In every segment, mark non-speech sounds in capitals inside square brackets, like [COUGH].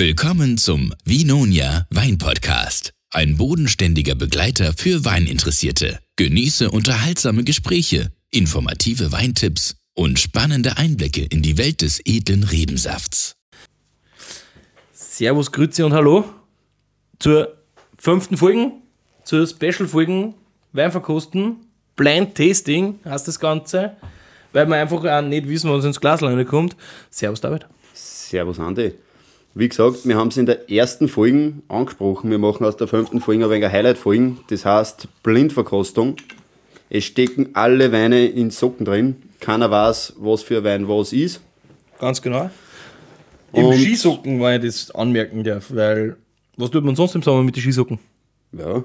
Willkommen zum Vinonia Wein Podcast. Ein bodenständiger Begleiter für Weininteressierte. Genieße unterhaltsame Gespräche, informative Weintipps und spannende Einblicke in die Welt des edlen Rebensafts. Servus, Grüße und Hallo zur fünften Folge, zur Special-Folgen Weinverkosten. Blind Tasting heißt das Ganze, weil wir einfach auch nicht wissen, was ins Glas kommt. Servus, David. Servus, Andi. Wie gesagt, wir haben es in der ersten Folge angesprochen. Wir machen aus der fünften Folge ein wenig eine Highlight-Folge. Das heißt Blindverkostung. Es stecken alle Weine in Socken drin. Keiner weiß, was für Wein was ist. Ganz genau. Im Und- Skisocken, weil ich das anmerken darf, weil was tut man sonst im Sommer mit den Skisocken? Ja,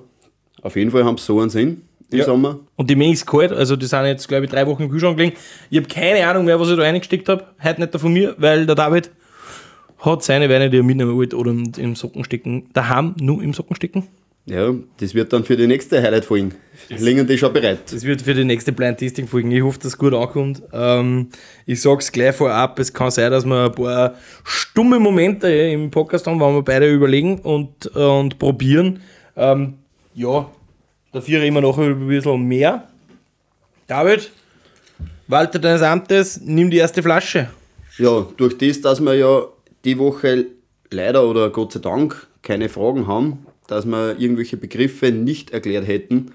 auf jeden Fall haben sie so einen Sinn im Ja. Sommer. Und die Menge ist kalt, also die sind jetzt, glaube ich, drei Wochen im Kühlschrank gelegen. Ich habe keine Ahnung mehr, was ich da reingesteckt habe. Heute nicht von mir, weil der David hat seine Weine, die er mitnehmen wollte, oder im, Socken stecken. Daheim nur im Socken stecken. Ja, das wird dann für die nächste Highlight-Folge. Liegen die schon bereit? Das wird für die nächste Blind Tasting folgen. Ich hoffe, dass es gut ankommt. Ähm, ich sage es gleich vorab, es kann sein, dass wir ein paar stumme Momente im Podcast haben, wo wir beide überlegen und, und probieren. Ähm, ja, dafür immer noch ein bisschen mehr. David, Walter deines Amtes, nimm die erste Flasche. Ja, durch das, dass wir ja die Woche leider oder Gott sei Dank keine Fragen haben, dass wir irgendwelche Begriffe nicht erklärt hätten,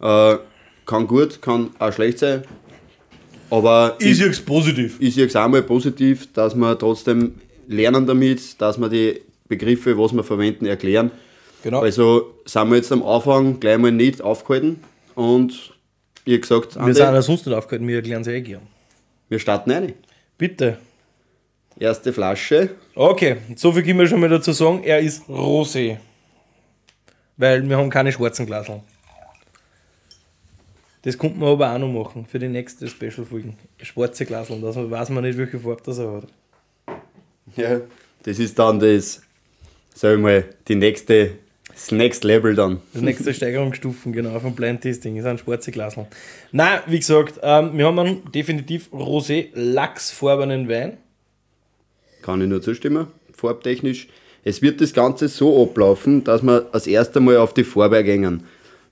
äh, kann gut, kann auch schlecht sein. Aber Ist jetzt positiv. ich sehe es auch mal positiv, dass wir trotzdem lernen damit, dass wir die Begriffe, was wir verwenden, erklären. Genau. Also sind wir jetzt am Anfang gleich mal nicht aufgehalten und wie gesagt, wir Andi, sind ja sonst nicht aufgehalten, wir erklären es eh gern. wir starten eine. Bitte. Erste Flasche. Okay, so viel können wir schon mal dazu sagen. Er ist Rosé. Weil wir haben keine schwarzen Glaseln. Das könnte man aber auch noch machen für die nächste Special-Folge. Schwarze Glaseln, das weiß man nicht, welche Farbe das er hat. Ja, das ist dann das, sag ich mal, die nächste, das Next Level dann. Das nächste [LAUGHS] Steigerungsstufen, genau, vom Blind Tasting. Das sind schwarze Glaseln. Nein, wie gesagt, ähm, wir haben einen definitiv Rosé lachsfarbenen Wein. Kann ich nur zustimmen, farbtechnisch. Es wird das Ganze so ablaufen, dass wir als erstes Mal auf die Farbe eingehen.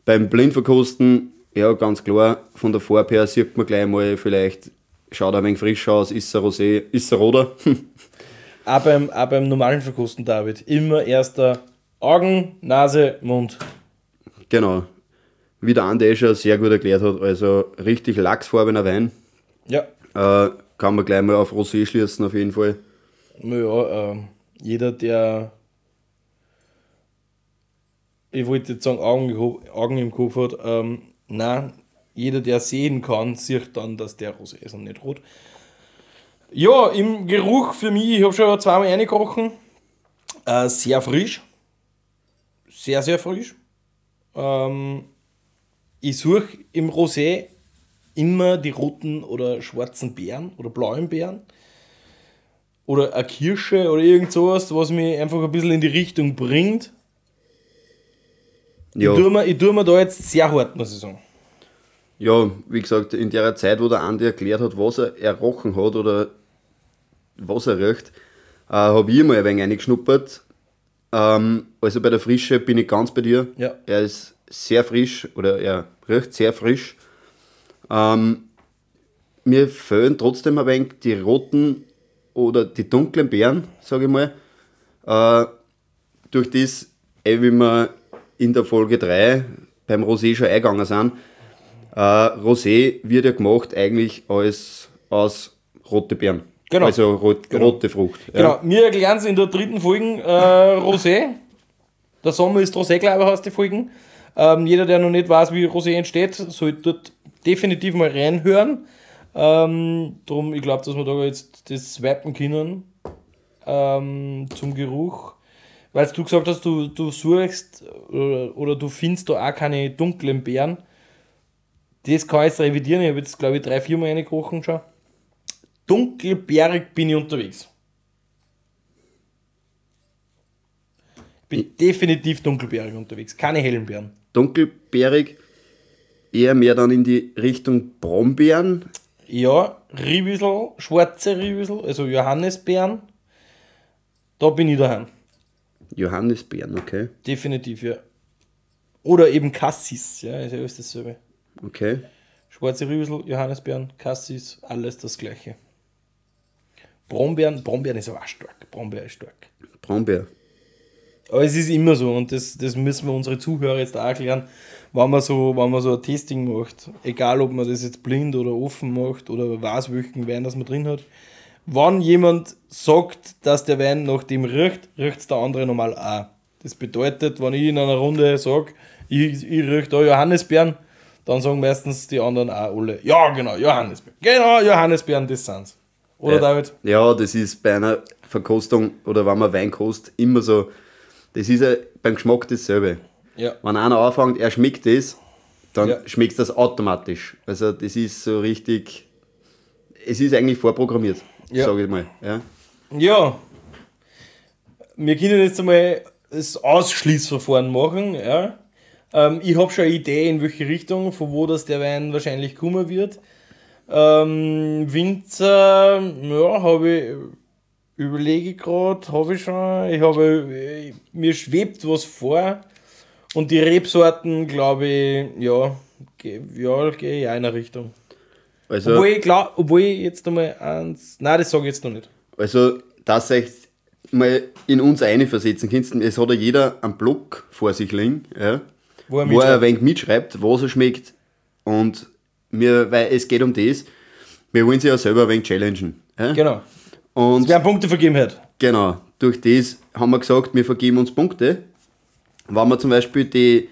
Beim Blindverkosten, ja ganz klar, von der Farbe her sieht man gleich mal, vielleicht schaut er ein wenig frisch aus, ist er Rosé, ist er Roder. [LAUGHS] Auch beim, auch beim normalen Verkosten, David. Immer erster Augen, Nase, Mund. genau. Wie der Andi eh schon sehr gut erklärt hat, also richtig lachsfarbener Wein. Ja, Äh, kann man gleich mal auf Rosé schließen, auf jeden Fall. Naja, ähm, jeder, der, ich wollte jetzt sagen, Augen, Augen im Kopf hat, ähm, nein, jeder, der sehen kann, sieht dann, dass der Rosé ist und nicht rot. Ja, im Geruch für mich, ich habe schon zweimal reingerochen, äh, sehr frisch, sehr, sehr frisch. Ähm, ich suche im Rosé immer die roten oder schwarzen Beeren oder blauen Beeren oder eine Kirsche oder irgend sowas, was mich einfach ein bisschen in die Richtung bringt. Ja. Ich, tue mir, ich tue mir da jetzt sehr hart, muss ich sagen. Ja, wie gesagt, in der Zeit, wo der Andi erklärt hat, was er errochen hat oder was er riecht, äh, habe ich mal ein wenig reingeschnuppert. Ähm, also bei der Frische bin ich ganz bei dir. Ja. Er ist sehr frisch oder er riecht sehr frisch. Ähm, mir fehlen trotzdem ein wenig die roten oder die dunklen Beeren, sage ich mal. Äh, durch das, wie wir in der Folge 3 beim Rosé schon eingegangen sind, äh, Rosé wird ja gemacht eigentlich als aus rote Beeren. Genau. Also rot, rote Frucht. Genau, wir erklären es in der dritten Folge äh, Rosé. Der Sommer ist Rosé, glaube ich, heißt die Folgen. Ähm, jeder, der noch nicht weiß, wie Rosé entsteht, sollte dort definitiv mal reinhören. Ähm, drum, ich glaube, dass wir da jetzt das swipen können ähm, zum Geruch. Weil du gesagt hast, du, du suchst oder, oder du findest da auch keine dunklen Beeren. Das kann ich jetzt revidieren. Ich habe jetzt, glaube ich, drei, vier Mal reingerochen schon. Dunkelbeerig bin ich unterwegs. Bin definitiv dunkelbeerig unterwegs. Keine hellen Beeren. Dunkelbeerig, eher mehr dann in die Richtung Brombeeren. Ja, Riebüsel, schwarze Riebüsel, also Johannisbeeren. Da bin ich daheim. Johannisbeeren, okay. Definitiv, ja. Oder eben Cassis, ja, ist ja alles dasselbe. Okay. Schwarze Rübsel, Johannisbeeren, Cassis, alles das gleiche. Brombeeren, Brombeeren ist aber auch stark. Brombeer ist stark. Brombeer. Aber es ist immer so und das, das müssen wir unsere Zuhörer jetzt auch erklären, wenn man, so, wenn man so ein Tasting macht, egal ob man das jetzt blind oder offen macht oder weiß, welchen Wein das man drin hat. Wenn jemand sagt, dass der Wein nach dem riecht, riecht es der andere normal auch. Das bedeutet, wenn ich in einer Runde sage, ich, ich rieche da Johannisbeeren, dann sagen meistens die anderen auch alle, ja genau, Johannisbeeren. Genau, Johannisbeeren, das sind's. Oder ja, David? Ja, das ist bei einer Verkostung oder wenn man Wein kostet, immer so. Das ist ja beim Geschmack dasselbe. Ja. Wenn einer anfängt, er schmeckt das, dann Ja. schmeckt das automatisch. Also das ist so richtig. Es ist eigentlich vorprogrammiert, Ja. sage ich mal. Ja. Ja, wir können jetzt einmal das Ausschließverfahren machen. Ja. Ähm, ich habe schon eine Idee, in welche Richtung, von wo das der Wein wahrscheinlich kommen wird. Ähm, Winzer, ja, habe ich, überlege gerade, habe ich schon. Ich habe, äh, mir schwebt was vor. Und die Rebsorten, glaube ich, ja, ge- ja, gehe ich in eine Richtung. Also, Obwohl ich, glaub, obwohl ich jetzt einmal eins, nein, das sage ich jetzt noch nicht. also dass euch mal in uns einversetzen könnt, es hat ja jeder einen Block vor sich liegen, ja, Wo er wo er ein mitschreibt. wenig mitschreibt, was er schmeckt. Und wir, weil es geht um das, wir wollen sich ja selber ein wenig challengen. Ja? Genau. Und Es werden Punkte vergeben hat. Genau, durch das haben wir gesagt, wir vergeben uns Punkte. Wenn wir zum Beispiel die,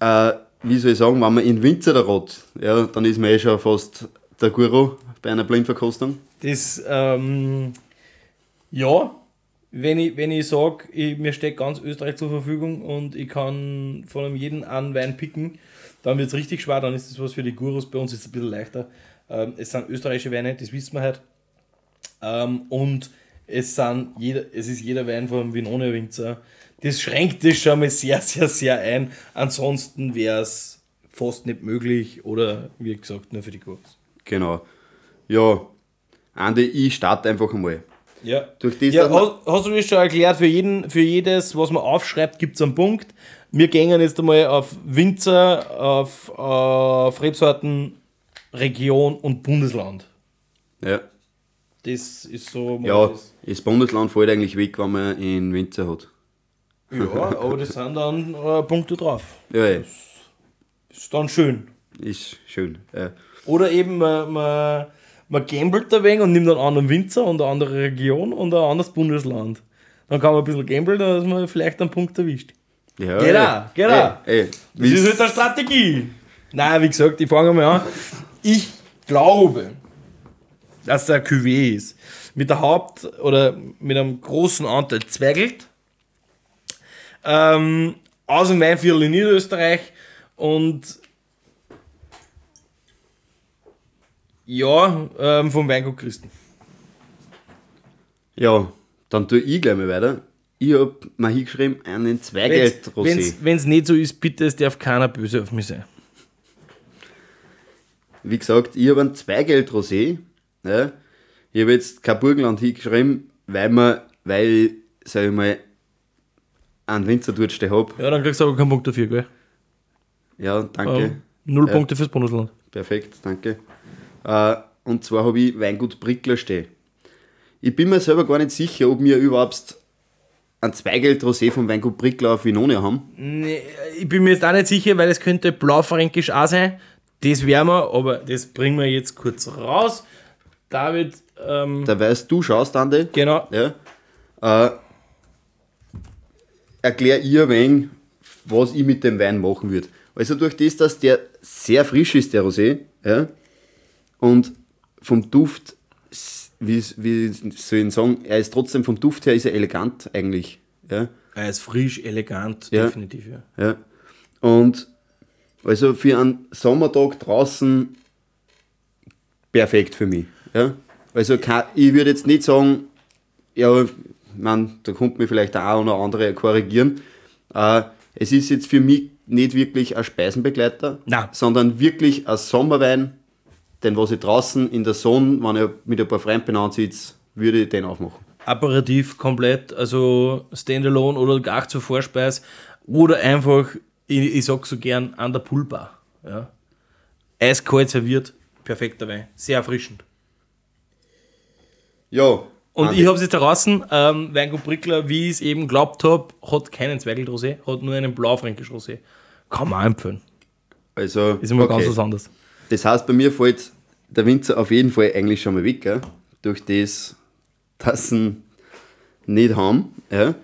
äh, wie soll ich sagen, wenn man in Winzer der Rot, ja, dann ist man eh schon fast der Guru bei einer Blindverkostung. Das, ähm, ja, wenn ich, wenn ich sage, mir steht ganz Österreich zur Verfügung und ich kann von einem jeden einen Wein picken, dann wird es richtig schwer, dann ist das was für die Gurus. Bei uns ist es ein bisschen leichter. Ähm, es sind österreichische Weine, das wissen wir halt. Ähm, und es, sind jeder, es ist jeder Wein vom Vinone Winzer. Das schränkt das schon mal sehr, sehr, sehr ein. Ansonsten wäre es fast nicht möglich oder wie gesagt nur für die Gurus. Genau. Ja, Andi, ich starte einfach einmal. Ja. Durch das, Ja, hast, hast du das schon erklärt? Für, jeden, für jedes, was man aufschreibt, gibt es einen Punkt. Wir gehen jetzt einmal auf Winzer, auf, auf Rebsorten, Region und Bundesland. ja, Das ist so. ja, das. das Bundesland fällt eigentlich weg, wenn man in Winzer hat. Ja, aber das sind dann äh, Punkte drauf. Ja, ja, Ist dann schön. ist schön. Ja. Oder eben, man, man, man gambelt ein wenig und nimmt einen anderen Winzer und eine andere Region und ein anderes Bundesland. Dann kann man ein bisschen gambeln, dass man vielleicht einen Punkt erwischt. Ja, Genau, ja. genau. Ey, ey, Das ist halt eine Strategie. Nein, wie gesagt, ich fange mal an. Ich glaube, dass der Cuvée ist. Mit der Haupt- oder mit einem großen Anteil Zweigelt. Ähm, aus dem Weinviertel in Niederösterreich. Und ja, ähm, vom Weingut Christen. Ja, dann tue ich gleich mal weiter. Ich habe mir hingeschrieben, einen Zweigelt-Rosé. Wenn es nicht so ist, bitte, es darf keiner böse auf mich sein. Wie gesagt, ich habe einen Zweigelt-Rosé. Ja. Ich habe jetzt kein Burgenland hingeschrieben, weil, man, weil sag ich mal, einen Winzer dort stehen habe. Ja, dann kriegst du aber keinen Punkt dafür, gell? Ja, danke. Ähm, null. Punkte fürs Bundesland. Perfekt, danke. Äh, und zwar habe ich Weingut Brickler stehen. Ich bin mir selber gar nicht sicher, ob wir überhaupt ein Zweigelt-Rosé vom Weingut Brickler auf Vinonia haben. Nee, ich bin mir jetzt auch nicht sicher, weil es könnte blaufränkisch auch sein. Das werden wir, aber das bringen wir jetzt kurz raus. David, ähm, Da weißt du, schaust, Andi. genau. Ja. Äh, erklär ihr ein wenig, was ich mit dem Wein machen würde. Also durch das, dass der sehr frisch ist, der Rosé, ja, und vom Duft, wie, wie soll ich sagen, er ist trotzdem vom Duft her ist er elegant eigentlich. Ja. Er ist frisch, elegant, Ja. definitiv, ja. Ja. Und also für einen Sommertag draußen perfekt für mich. Ja. Also ich würde jetzt nicht sagen, ja, man, da kommt mir vielleicht der eine oder andere korrigieren. Äh, es ist jetzt für mich nicht wirklich ein Speisenbegleiter, Nein. sondern wirklich ein Sommerwein, den was ich draußen in der Sonne, wenn ich mit ein paar Freunden benannt sitze, würde ich den aufmachen. Aperitif komplett, also Standalone oder gar zur Vorspeis oder einfach, ich, ich sag so gern, an der Poolbar. Ja. Eiskalt serviert, perfekter Wein, sehr erfrischend. Ja. Und Andi, ich habe es jetzt draußen, ähm, Weingut Brickler, wie ich es eben glaubt habe, hat keinen Zweigelt Rosé, hat nur einen Blaufränkisch Rosé. Kann man auch empfehlen. Also, Ist immer okay. ganz was anderes. Das heißt, bei mir fällt der Winzer auf jeden Fall eigentlich schon mal weg, gell? durch das, dass sie nicht haben. Ja?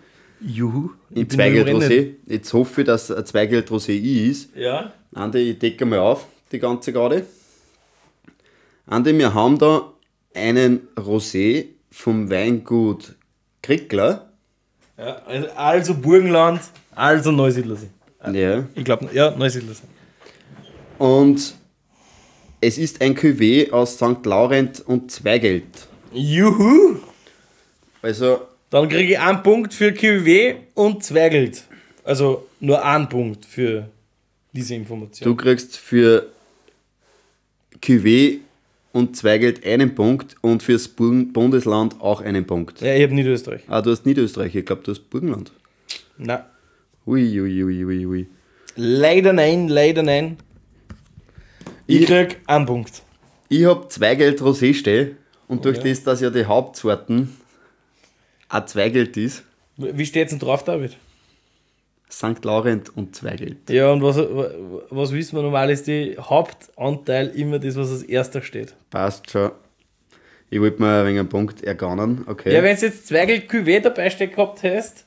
Juhu. In Zweigelt Rosé. Jetzt hoffe ich, dass ein Zweigelt Rosé ist. Ja. Andi, ich decke mal auf, die ganze Garde. Andi, wir haben da einen Rosé vom Weingut Krickler. ja. Also, Burgenland, also Neusiedlersee. Ja. Ich glaube, ja, Neusiedlersee. Und es ist ein Cuvée aus St. Laurent und Zweigelt. Juhu. Also, Dann kriege ich einen Punkt für QW und Zweigelt. Also nur einen Punkt für diese Information. du kriegst für Cuvée und Zweigelt einen Punkt und fürs Burgen Bundesland auch einen Punkt. Ja, ich habe Niederösterreich. Ah, du hast Niederösterreich, ich glaube, du hast Burgenland. Na, Ui, ui, ui, ui, ui. leider nein, leider nein. Ich Ich- krieg einen Punkt. Ich habe Zweigelt Rosé stehen und durch Oh ja. das, dass ja die Hauptsorten auch Zweigelt ist, Wie steht's denn drauf, David? St. Laurent und Zweigelt. Ja, und was, was wissen wir normal ist die Hauptanteil immer das, was als erster steht. Passt schon. Ich wollte mir ein wenig einen Punkt ergaunern, okay. Ja, wenn du jetzt Zweigelt QW dabei steht gehabt hast,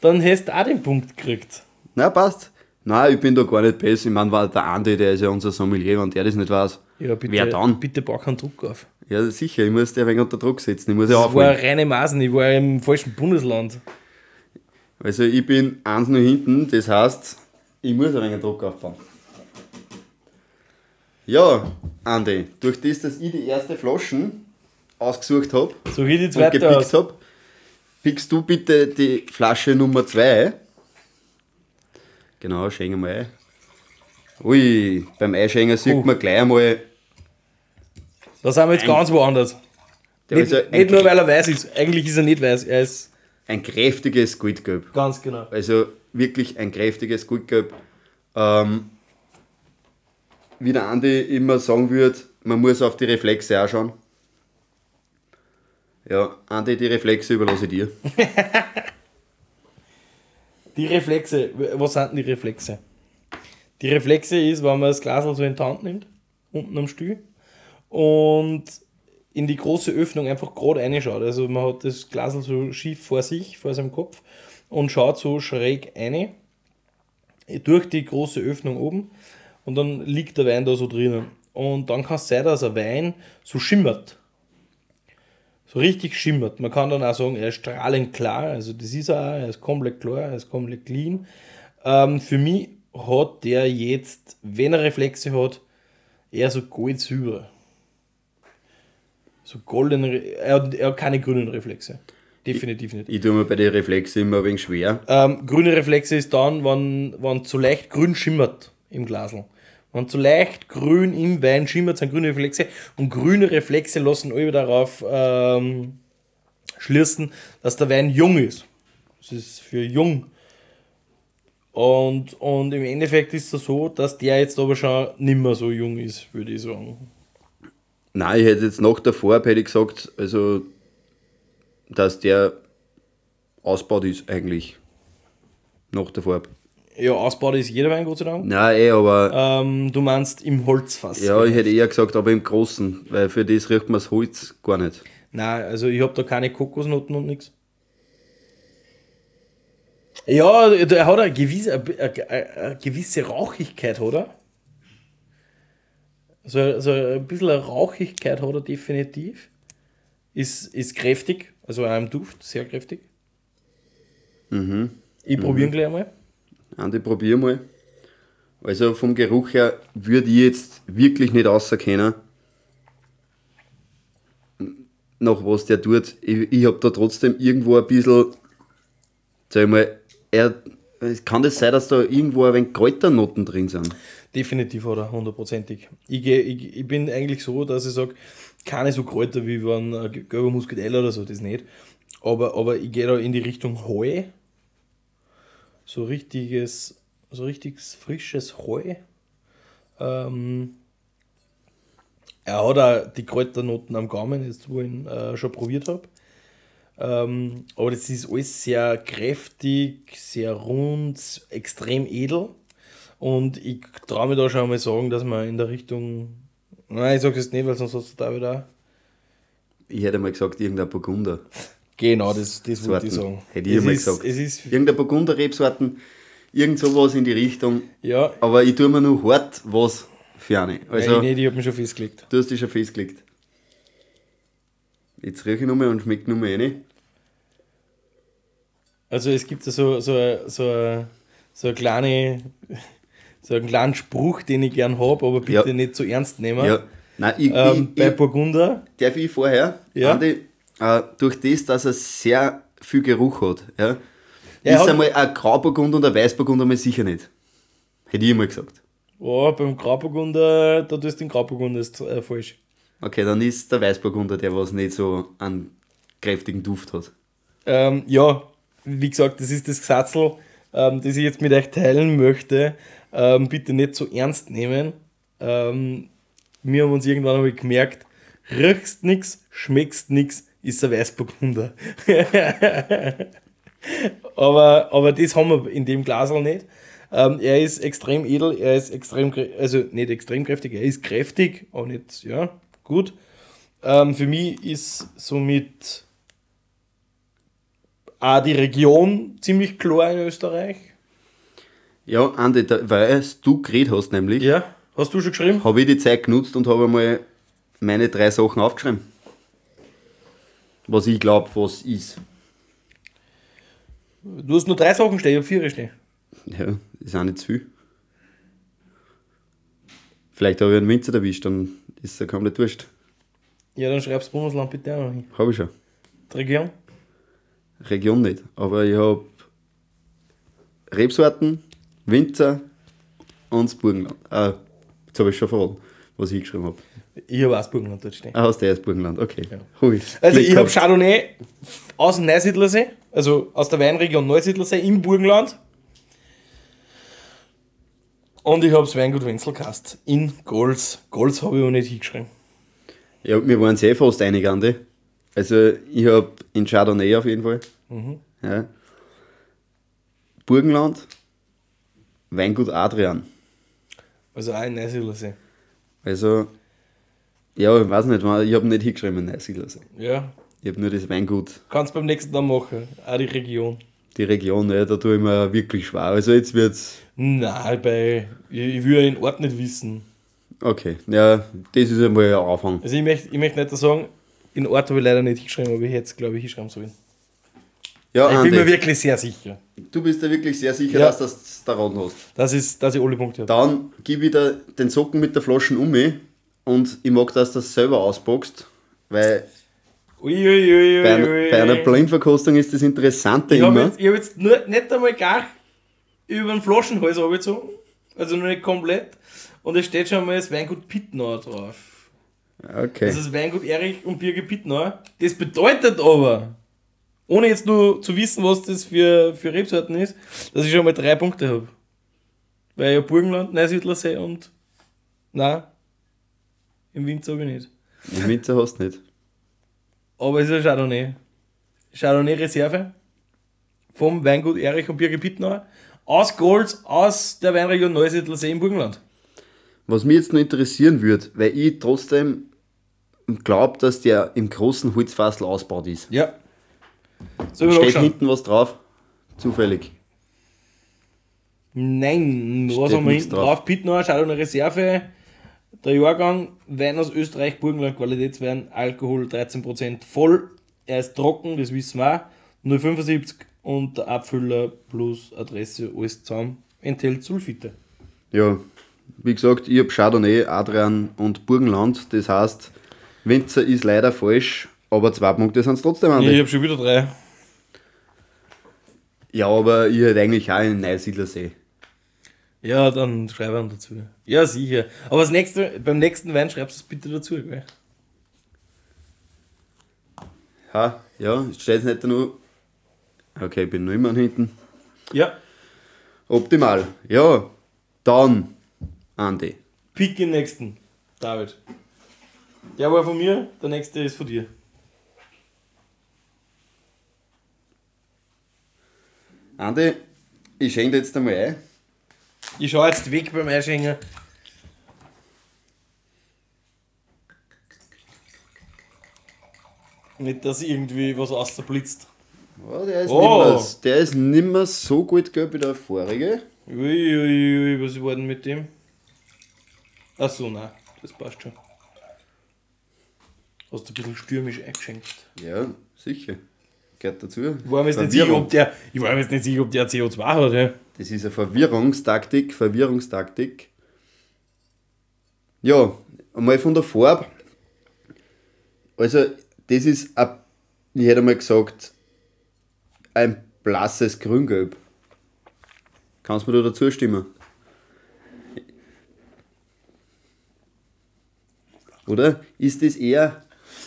dann hast du auch den Punkt gekriegt. Na, passt. Nein, ich bin da gar nicht besser. Ich meine, war der Andi, der ist ja unser Sommelier, wenn der das nicht weiß. Ja, bitte, Wer dann? bitte bau keinen Druck auf. Ja, sicher, ich muss dir ein wenig unter Druck setzen. Ich muss ja Das war aufholen. reine Maßen, ich war im falschen Bundesland. Also, ich bin eins nur hinten, das heißt, ich muss ein wenig Druck aufbauen. Ja, Andi, durch das, dass ich die erste Flaschen ausgesucht habe So wie die und zweite gepickt aus. habe, pickst du bitte die Flasche Nummer 2. Genau, schenken wir ein. Ui, beim Einschenken sieht Oh. man gleich einmal, Da sind wir jetzt ganz woanders. der Nicht, ein, nicht nur, weil er weiß ist. Eigentlich ist er nicht weiß. Er ist ein kräftiges Goldgelb. ganz genau. Also wirklich ein kräftiges Goldgelb. Ähm, wie der Andi immer sagen würde, man muss auf die Reflexe auch schauen. Ja, Andi, die Reflexe überlasse ich dir. [LAUGHS] Die Reflexe, was sind denn die Reflexe? Die Reflexe ist, wenn man das Glas so in die Hand nimmt, unten am Stuhl, und in die große Öffnung einfach gerade reinschaut. Also man hat das Glas so schief vor sich, vor seinem Kopf, und schaut so schräg rein, durch die große Öffnung oben, und dann liegt der Wein da so drinnen. Und dann kann es sein, dass ein Wein so schimmert. So richtig schimmert. Man kann dann auch sagen, er ist strahlend klar, also das ist er auch, er ist komplett klar, er ist komplett clean. Ähm, für mich hat der jetzt, wenn er Reflexe hat, eher so Gold-Silber. So goldene, er hat, er hat keine grünen Reflexe. Definitiv nicht. Ich tue mir bei den Reflexen immer ein wenig schwer. Ähm, grüne Reflexe ist dann, wenn, wenn zu leicht grün schimmert im Glasl. Wenn zu leicht grün im Wein schimmert, sind grüne Reflexe. Und grüne Reflexe lassen alle darauf ähm, schließen, dass der Wein jung ist. Das ist für jung. Und, und im Endeffekt ist es so, dass der jetzt aber schon nicht mehr so jung ist, würde ich sagen. Nein, ich hätte jetzt nach der Farbe hätte ich gesagt, also, dass der ausbaut ist eigentlich. Nach der Farbe. Ja, ausbaut ist jeder Wein, Gott sei Dank. Nein, eh, aber Ähm, du meinst im Holzfass. ja, ich hätte eher gesagt, aber im Großen, weil für das riecht man das Holz gar nicht. Nein, also ich habe da keine Kokosnoten und nichts. Ja, der hat eine gewisse, eine, eine, eine gewisse Rauchigkeit, oder? So, also ein bisschen Rauchigkeit hat er definitiv. Ist, ist kräftig, also im Duft, sehr kräftig. Ich probiere ihn gleich einmal. Andi, probier mal. Also vom Geruch her würde ich jetzt wirklich nicht auserkennen, nach was der tut. Ich, ich habe da trotzdem irgendwo ein bisschen, sag ich mal, er, kann das sein, dass da irgendwo ein wenig Kräuternoten drin sind? Definitiv hat er, hundertprozentig. Ich, ich, ich bin eigentlich so, dass ich sage, keine so Kräuter wie wenn ein gelber Muscatella oder so, das nicht. Aber, aber ich gehe da in die Richtung Heu. So richtiges, so richtiges frisches Heu. Ähm, er hat auch die Kräuternoten am Gaumen, jetzt wo ich ihn äh, schon probiert habe. Ähm, aber das ist alles sehr kräftig, sehr rund, extrem edel. Und ich traue mir da schon mal sagen, dass man in der Richtung. Nein, ich sage es nicht, weil sonst hast du da wieder. Ich hätte mal gesagt, irgendein Burgunder. Genau, das, das wollte ich sagen. Hätte ich es mal ist, gesagt. Es ist, Irgendein Burgunder-Rebsorten, irgend sowas in die Richtung. ja, Aber ich tue mir nur hart was für eine. also, ich nicht, ich habe mich schon festgelegt. du hast dich schon festgelegt. Jetzt rieche ich nochmal und schmeckt nochmal rein. Also es gibt da so, so, so, so, eine kleine, so einen kleinen Spruch, den ich gern habe, aber bitte Ja. nicht zu ernst nehmen. Ja. Nein, ich, Ähm, ich, bei ich, Burgunder, darf ich vorher, Ja. Andi, äh, durch das, dass er sehr viel Geruch hat, ja, Er ist hat- einmal ein Grauburgunder und ein Weißburgunder mal sicher nicht. Hätte ich immer gesagt. ja, beim Grauburgunder, da tust du den Grauburgunder ist, äh, falsch. Okay, dann ist der Weißburgunder der, was nicht so einen kräftigen Duft hat. Ähm, ja, wie gesagt, das ist das Gesatzel, ähm, das ich jetzt mit euch teilen möchte. Ähm, bitte nicht so ernst nehmen. Ähm, wir haben uns irgendwann einmal gemerkt, riechst nix, schmeckst nix, ist ein Weißburgunder. [LAUGHS] aber, aber das haben wir in dem Glasl nicht. Ähm, er ist extrem edel, er ist extrem, also nicht extrem kräftig, er ist kräftig, aber nicht, ja, gut. Ähm, für mich ist somit auch die Region ziemlich klar in Österreich. Ja, Andi, da, weil du geredet hast nämlich, Ja. Hast du schon geschrieben? habe ich die Zeit genutzt und habe einmal meine drei Sachen aufgeschrieben. Was ich glaube, was ist. Du hast nur drei Sachen stehen, ich habe vier stehen. Ja, ist auch nicht zu viel. Vielleicht habe ich einen Winzer erwischt, dann ist er komplett wurscht. Ja, dann schreibst Bundesland bitte auch noch hin. Habe ich schon. Die Region? Region nicht. Aber ich habe Rebsorten, Winzer und das Burgenland. Ah, jetzt habe ich schon verraten, was ich geschrieben habe. Ich habe auch das Burgenland dort stehen. Ah, aus der ist Burgenland, okay. Hui. Also Glück ich habe. Chardonnay aus dem Neusiedlersee, also aus der Weinregion Neusiedlersee im Burgenland. Und ich habe das Weingut Wenzelkast in Golz. Golz habe ich auch nicht hingeschrieben. Ja, wir waren sehr fast einig, Andi. Also, ich habe in Chardonnay auf jeden Fall. Mhm. Ja. Burgenland, Weingut Adrian. Also auch in Neusiedlersee. Also, ja, ich weiß nicht, ich habe nicht hingeschrieben, Neusiedlersee. Ja, Ich habe nur das Weingut, kannst beim nächsten Mal machen. Auch die Region. die Region, ja, da tue ich mir wirklich schwer. Also, jetzt wird's. Nein, bei, ich, ich will den Ort nicht wissen. Okay, ja, das ist einmal ein Anfang. Also ich möchte ich möchte nicht sagen, den Ort habe ich leider nicht hingeschrieben, aber ich hätte es, glaube ich, hinschreiben sollen. Ja, Ich bin mir wirklich sehr sicher, du bist da wirklich sehr sicher, Ja. dass du das daran hast. dass, ist, dass ich alle Punkte habe. Dann gib ich dir den Socken mit der Flasche um mich und ich mag, dass du das selber auspackst, weil Uiuiui. bei, einer, bei einer Blindverkostung ist das Interessante Ich habe immer. jetzt, ich hab jetzt nur, nicht einmal gar über den Flaschenhals abgezogen, also noch nicht komplett. Und es steht schon mal das Weingut Pittnauer drauf. Okay. Das ist Weingut Erich und Birge Pittnauer. Das bedeutet aber, ohne jetzt nur zu wissen, was das für, für Rebsorten ist, dass ich schon mal drei Punkte habe. Weil ja Burgenland, Neusiedlersee und. Nein, im Wind sage ich nicht. Im Winter hast du nicht. Aber es ist ein Chardonnay. Chardonnay Reserve vom Weingut Erich und Birge Pittnauer. Aus Golds, aus der Weinregion Neusiedlersee im Burgenland. Was mich jetzt noch interessieren würde, weil ich trotzdem glaube, dass der im großen Holzfassel ausgebaut ist. Ja. So Steht hinten was drauf? Zufällig. Nein, was Steht haben wir nichts hinten drauf. drauf? Pittnauer, Chardonnay Reserve. Der Jahrgang, Wein aus Österreich, Burgenland, Qualitätswein, Alkohol 13%, voll. Er ist trocken, das wissen wir auch. 0,75 und der Abfüller plus Adresse, alles zusammen, enthält Sulfite. Ja, wie gesagt, ich habe Chardonnay, Adrian und Burgenland. Das heißt, Winzer ist leider falsch, aber zwei Punkte sind es trotzdem an. Ich Ja, habe schon wieder drei. Ja, aber ich hätte eigentlich auch einen Neusiedlersee. Ja, dann schreibe ich dazu. Ja, sicher. Aber das nächste, beim nächsten Wein schreibst du es bitte dazu, gell? Ha, Ja, jetzt steht es nicht nur. Okay, ich bin noch immer hinten. Ja, Optimal. Ja, dann Andi. pick den nächsten. David. Der war von mir, der nächste ist von dir. Andi, ich schenke dir jetzt einmal ein. Ich schaue jetzt weg beim Einschenken. Nicht, dass irgendwie was rausblitzt. Ja, der, ist Oh. nimmer, der ist nimmer so gut gelb wie der vorige. Uiuiui, was war denn mit dem? Achso, nein, das passt schon. Hast du ein bisschen stürmisch eingeschenkt. Ja, sicher. Gehört dazu. Ich war mir jetzt nicht sicher, ob der, ich war mir jetzt nicht sicher, ob der CO2 hat. Ja. Das ist eine Verwirrungstaktik, Verwirrungstaktik. Ja, einmal von der Farbe. Also, das ist, ein, ich hätte mal gesagt, ein blasses Grüngelb. Kannst du mir da dazu stimmen? Oder? Ist das eher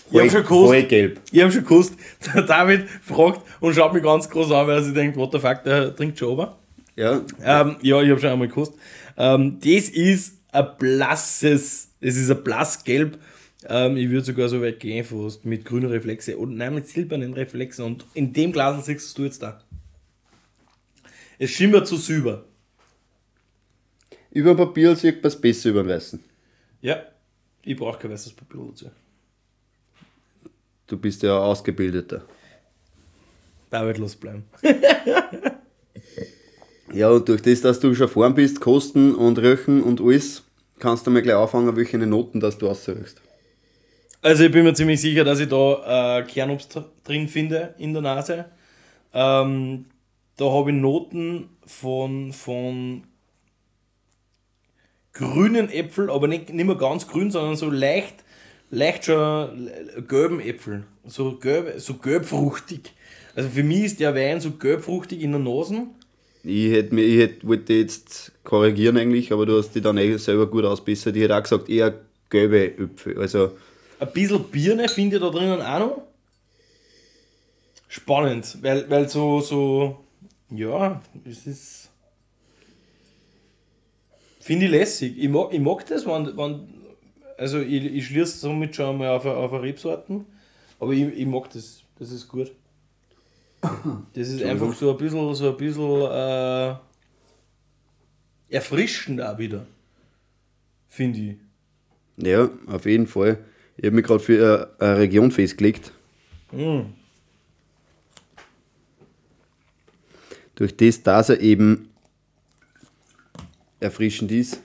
Ich hab schon gewusst. Heugelb? Ich habe schon gewusst, der David fragt und schaut mich ganz groß an, weil er sich denkt, what the fuck, der trinkt schon ober. Ja, Ähm, ja, ich habe schon einmal gewusst. Ähm, das ist ein blasses, es ist ein blassgelb. Ähm, ich würde sogar so weit gehen, fast mit grünen Reflexe und nein, mit silbernen Reflexen. Und in dem Glas siehst du jetzt da. Es schimmert zu silber. über Papier sieht man es besser über den Weißen. Ja, ich brauche kein weißes Papier dazu. Du bist ja ausgebildeter. David, los bleiben. Ja, und durch das, dass du schon vorn bist, Kosten und Röchen und alles, kannst du mal gleich anfangen, welche Noten dass du aussuchst. Also ich bin mir ziemlich sicher, dass ich da äh, Kernobst drin finde in der Nase. Ähm, da habe ich Noten von, von grünen Äpfel, aber nicht, nicht mehr ganz grün, sondern so leicht, leicht schon gelben Äpfel. So, gelb, so gelbfruchtig. Also für mich ist der Wein so gelbfruchtig in der Nase. Ich hätte mir, ich hätte, wollte jetzt korrigieren eigentlich, aber du hast die dann eh selber gut ausbessert. Ich hätte auch gesagt, eher gelbe Äpfel. Also, Ein bisschen Birne finde ich da drinnen auch noch. Spannend, weil, weil so, so, ja, es ist. Finde ich lässig. Ich mag, ich mag das, wenn, wenn also ich, ich schließe somit schon mal auf, auf eine Rebsorten, aber ich, ich mag das, das ist gut. Das ist einfach so ein bisschen, so ein bisschen äh, erfrischend auch wieder, finde ich. ja, auf jeden Fall. Ich habe mich gerade für eine, eine Region festgelegt. Durch das, dass er eben erfrischend ist.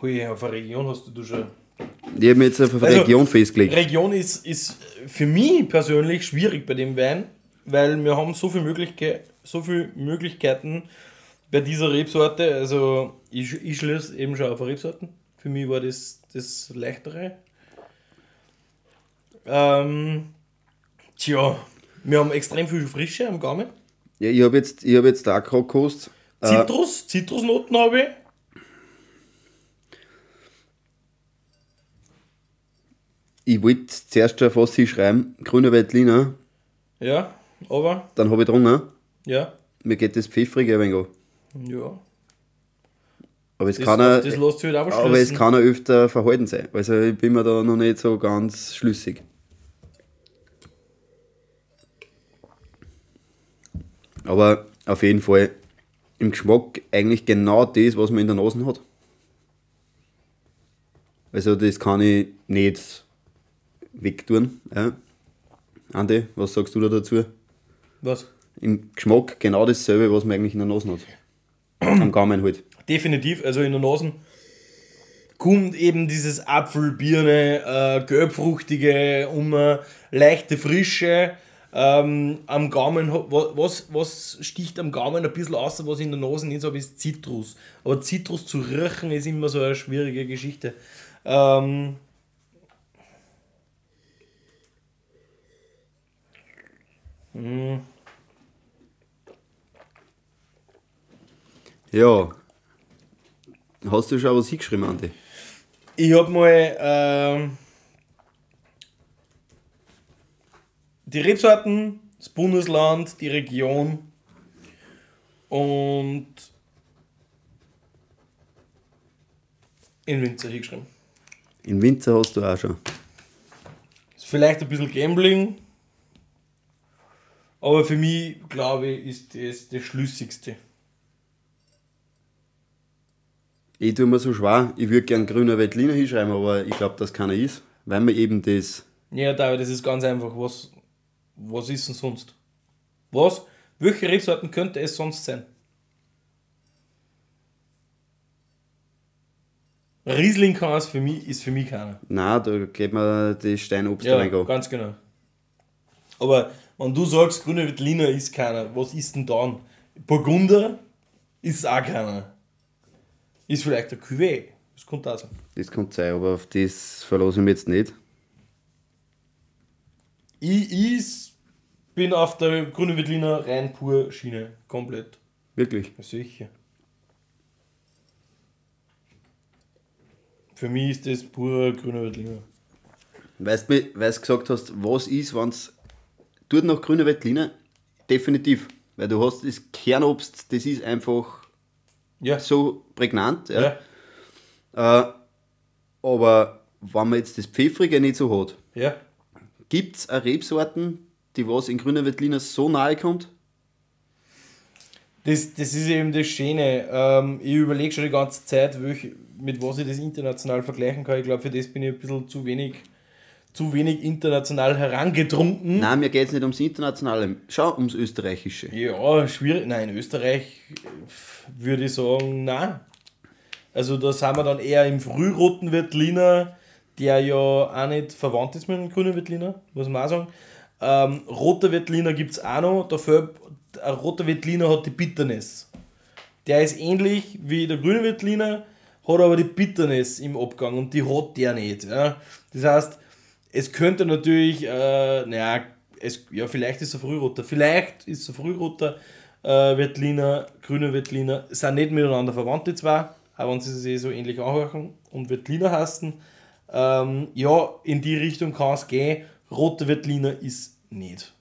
Hui, auf eine Region hast du, du schon. Ich habe mich jetzt auf Also, Region festgelegt. Region ist, ist für mich persönlich schwierig bei dem Wein, weil wir haben so viele Möglichke so viel Möglichkeiten bei dieser Rebsorte. Also ich, ich schließe eben schon auf Rebsorten. Für mich war das das leichtere. Ähm, tja, wir haben extrem viel Frische am Gaumen. Ja, ich habe jetzt, ich hab jetzt da gerade gekostet. Äh, Zitrus, Zitrusnoten habe ich. Ich wollte zuerst schon fast hinschreiben, grüner Veltliner, Ja, aber, dann habe ich drunter, ja, mir geht das Pfeffrige ein wenig an. ja. Aber es Das, kann er, das lässt sich halt auch aber es kann er öfter verhalten sein. Also ich bin mir da noch nicht so ganz schlüssig. Aber auf jeden Fall im Geschmack eigentlich genau das, was man in der Nase hat. Also das kann ich nicht wegtun. Ja. Andi, was sagst du da dazu? Was? Im Geschmack genau dasselbe, was man eigentlich in der Nase hat. [CLEARS THROAT] Am Gaumen halt. definitiv, also in der Nase kommt eben dieses Apfel, Birne, äh, gelbfruchtige, um äh, leichte Frische. Ähm, am Gaumen, was, was sticht am Gaumen ein bisschen aus, was ich in der Nase nicht so habe, ist Zitrus. Aber Zitrus zu riechen ist immer so eine schwierige Geschichte. Ähm, Ja. Hast du schon was hingeschrieben, Andi? ich habe mal ähm, die Rebsorten, das Bundesland, die Region und in Winzer hingeschrieben. In Winzer hast du auch schon. Ist vielleicht ein bisschen Gambling, aber für mich, glaube ich, ist das das Schlüssigste. Ich tue mir so schwer, ich würde gern grüner Veltliner hinschreiben, aber ich glaube, dass keiner ist, weil man eben das. Ja, David, das ist ganz einfach. Was, was ist denn sonst? Was? Welche Rebsorten könnte es sonst sein? Riesling kann es für mich, ist für mich keiner. Nein, da geht man die Steinobst Ja, reingehen. ganz genau. Aber wenn du sagst, grüne Veltliner ist keiner, was ist denn dann? Burgunder ist auch keiner. Ist vielleicht der Cuvée. Das kommt auch sein. Das kann sein, aber auf das verlasse ich mich jetzt nicht. Ich, ich bin auf der grüne Veltliner rein pur Schiene. Komplett. Wirklich. Sicher. Für mich ist das purer grüner Veltliner. Weißt du, weil du gesagt hast, was ist, wenn es tut nach grüner Veltliner? Definitiv. Weil du hast das Kernobst, das ist einfach Ja. so prägnant. Ja. Ja. Äh, aber wenn man jetzt das Pfeffrige nicht so hat, Ja. gibt es Rebsorten, die was in grüner Veltliner so nahe kommt? Das, das ist eben das Schöne. Ähm, ich überlege schon die ganze Zeit, welch, mit was ich das international vergleichen kann. Ich glaube, für das bin ich ein bisschen zu wenig, zu wenig international herangedrungen. Nein, mir geht es nicht ums Internationale. Schau, ums Österreichische. Ja, schwierig. Nein, in Österreich würde ich sagen, nein. Also da sind wir dann eher im frühroten Veltliner, der ja auch nicht verwandt ist mit dem grünen Veltliner, muss man auch sagen. Ähm, roter Veltliner gibt es auch noch, dafür ein roter Veltliner hat die Bitterness. Der ist ähnlich wie der grüne Veltliner, hat aber die Bitterness im Abgang und die hat der nicht. Ja. Das heißt, es könnte natürlich, äh, naja, es, ja, vielleicht ist er Frühroter, vielleicht ist er Frühroter äh, Veltliner, grüner Veltliner, sind nicht miteinander verwandt, die zwei, auch wenn sie sich so ähnlich anhören und Veltliner heißen. Ähm, ja, in die Richtung kann es gehen. Roter Veltliner ist nicht.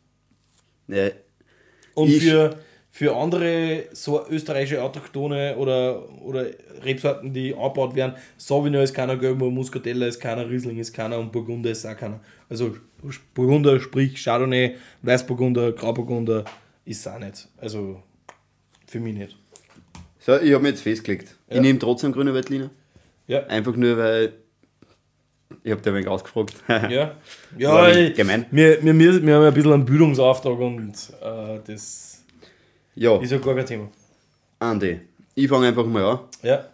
Ja, Und Ich- für, für andere so österreichische Autochtone oder, oder Rebsorten, die angebaut werden, Sauvignon ist keiner, Gelbmoor, Muscatella ist keiner, Riesling ist keiner und Burgunder ist auch keiner. Also Burgunder, sprich Chardonnay, Weißburgunder, Grauburgunder ist auch nicht. Also für mich nicht. So, ich habe mich jetzt festgelegt. Ja. Ich nehme trotzdem grüne Veltliner. Ja, Einfach nur, weil ich habe dir ein wenig ausgefragt. [LAUGHS] ja. Ja, gemein. wir, wir, wir, wir haben ein bisschen einen Bildungsauftrag und äh, das ja, ist ja gar kein Thema. Andi, ich fange einfach mal an. Ja,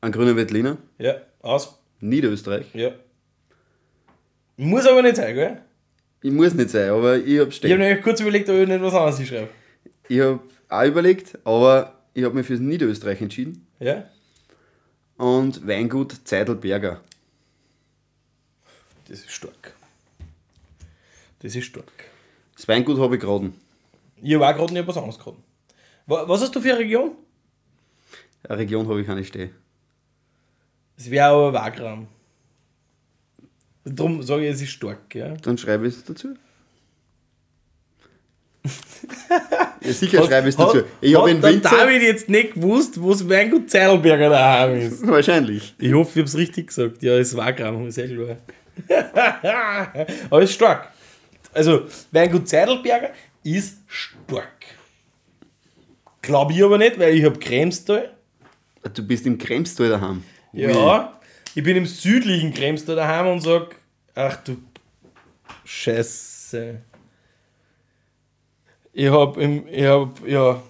Ein grüner Veltliner, ja, aus. Niederösterreich. Ja. Muss aber nicht sein, gell? Ich muss nicht sein, aber ich habe Ich habe stehen. mir kurz überlegt, ob ich nicht was anderes schreibe. Ich habe auch überlegt, aber ich habe mich für Niederösterreich entschieden. Ja? Und Weingut Zeidelberger. Das ist stark. Das ist stark. Das Weingut habe ich geraten. Ich habe auch gerade nicht was anderes geraten. Wa- Was hast du für eine Region? Eine Region habe ich keine stehen. Das wäre aber Wagram. Darum sage ich, es ist stark. Ja? Dann schreibe ich es dazu. ja, sicher schreibe ich es dazu. Ich habe in Winzer. David jetzt nicht gewusst, wo es Weingut Zeidelberger daheim ist. [LAUGHS] Wahrscheinlich. Ich hoffe, ich habe es richtig gesagt. Ja, es war Gramm, ist eh klar. [LAUGHS] Aber es ist stark. Also, Weingut Zeidelberger ist stark. Glaube ich aber nicht, weil ich habe Kremstal. Du bist im Kremstal daheim. Ja, ich bin im südlichen Kremstal daheim und sag, ach du Scheiße. Ich hab im, ich hab, ja,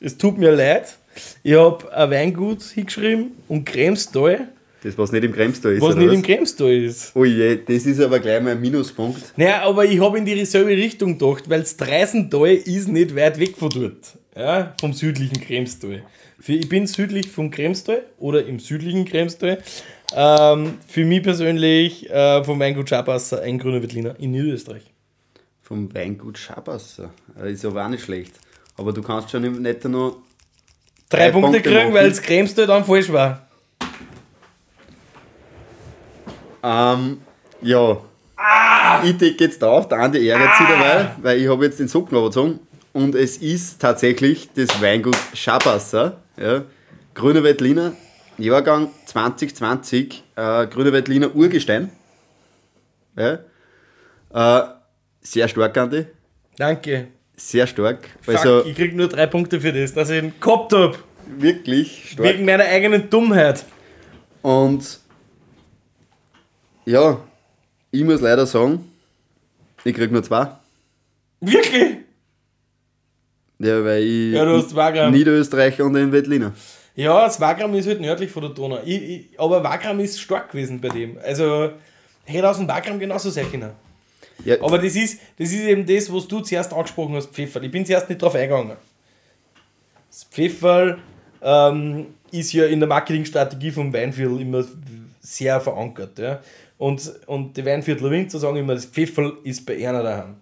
es tut mir leid. Ich hab ein Weingut hingeschrieben und Kremstal, Das, was nicht im Kremstal ist. was nicht was? im Kremstal ist. Oh je, das ist aber gleich mal ein Minuspunkt. Naja, aber ich habe in dieselbe Richtung gedacht, weil das Dreisental ist nicht weit weg von dort. Ja, vom südlichen Kremstal. Ich bin südlich vom Kremstal oder im südlichen Kremstal. Ähm, für mich persönlich äh, vom Weingut Schabasser ein grüner Veltliner in Niederösterreich. Vom Weingut Schabasser. Das ist aber auch nicht schlecht. Aber du kannst schon Netter noch. Drei, Drei Punkte, Punkte kriegen, machen. weil das Kremstal dann falsch war. Ähm, ja. Ah! Ich decke jetzt drauf, der Andi ärgert sich dabei, weil ich habe jetzt den Socken überzogen. Und es ist tatsächlich das Weingut Schabasser, ja, Grüne Veltliner, Jahrgang 2020, äh, Grüne Veltliner Urgestein. Ja. Äh, sehr stark, Andi. Danke. Sehr stark. Fuck, Also ich krieg nur drei Punkte für das, dass ich ihn gehabt hab. wirklich stark. Wegen meiner eigenen Dummheit. Und ja, ich muss leider sagen, ich krieg nur zwei. Wirklich? Ja, weil ich Ja, du hast zwei Gramm. Niederösterreicher und den Veltliner. Ja, das Wagram ist halt nördlich von der Donau. Ich, ich, aber Wagram ist stark gewesen bei dem. Also, hätte aus dem Wagram genauso sein können. Ja, Aber das ist, das ist eben das, was du zuerst angesprochen hast, Pfefferl. Ich bin zuerst nicht drauf eingegangen. Das Pfefferl ähm, ist ja in der Marketingstrategie vom Weinviertel immer sehr verankert. Ja? Und, und die Weinviertler Winzer sagen immer, das Pfefferl ist bei einer daheim.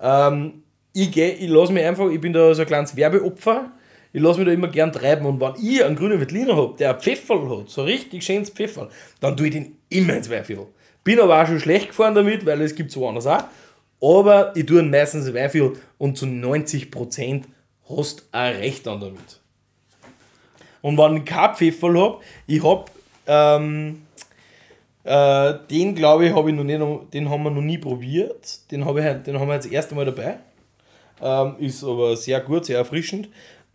Ähm, ich geh, ich lasse mich einfach, ich bin da so ein kleines Werbeopfer, ich lasse mich da immer gern treiben und wenn ich einen grünen Veltliner habe, der ein Pfefferl hat, so richtig schönes Pfefferl, dann tue ich den immer ins Weinviertel. Bin aber auch schon schlecht gefahren damit, weil es gibt so anders auch. Aber ich tue ihn meistens ins Weinviertel und zu 90% hast du auch recht an damit. Und wenn ich kein Pfefferl habe, ich habe ähm, äh, den glaube ich, habe ich noch nicht, den haben wir noch nie probiert. Den, habe ich, den haben wir jetzt das erste Mal dabei. Ähm, ist aber sehr gut, sehr erfrischend.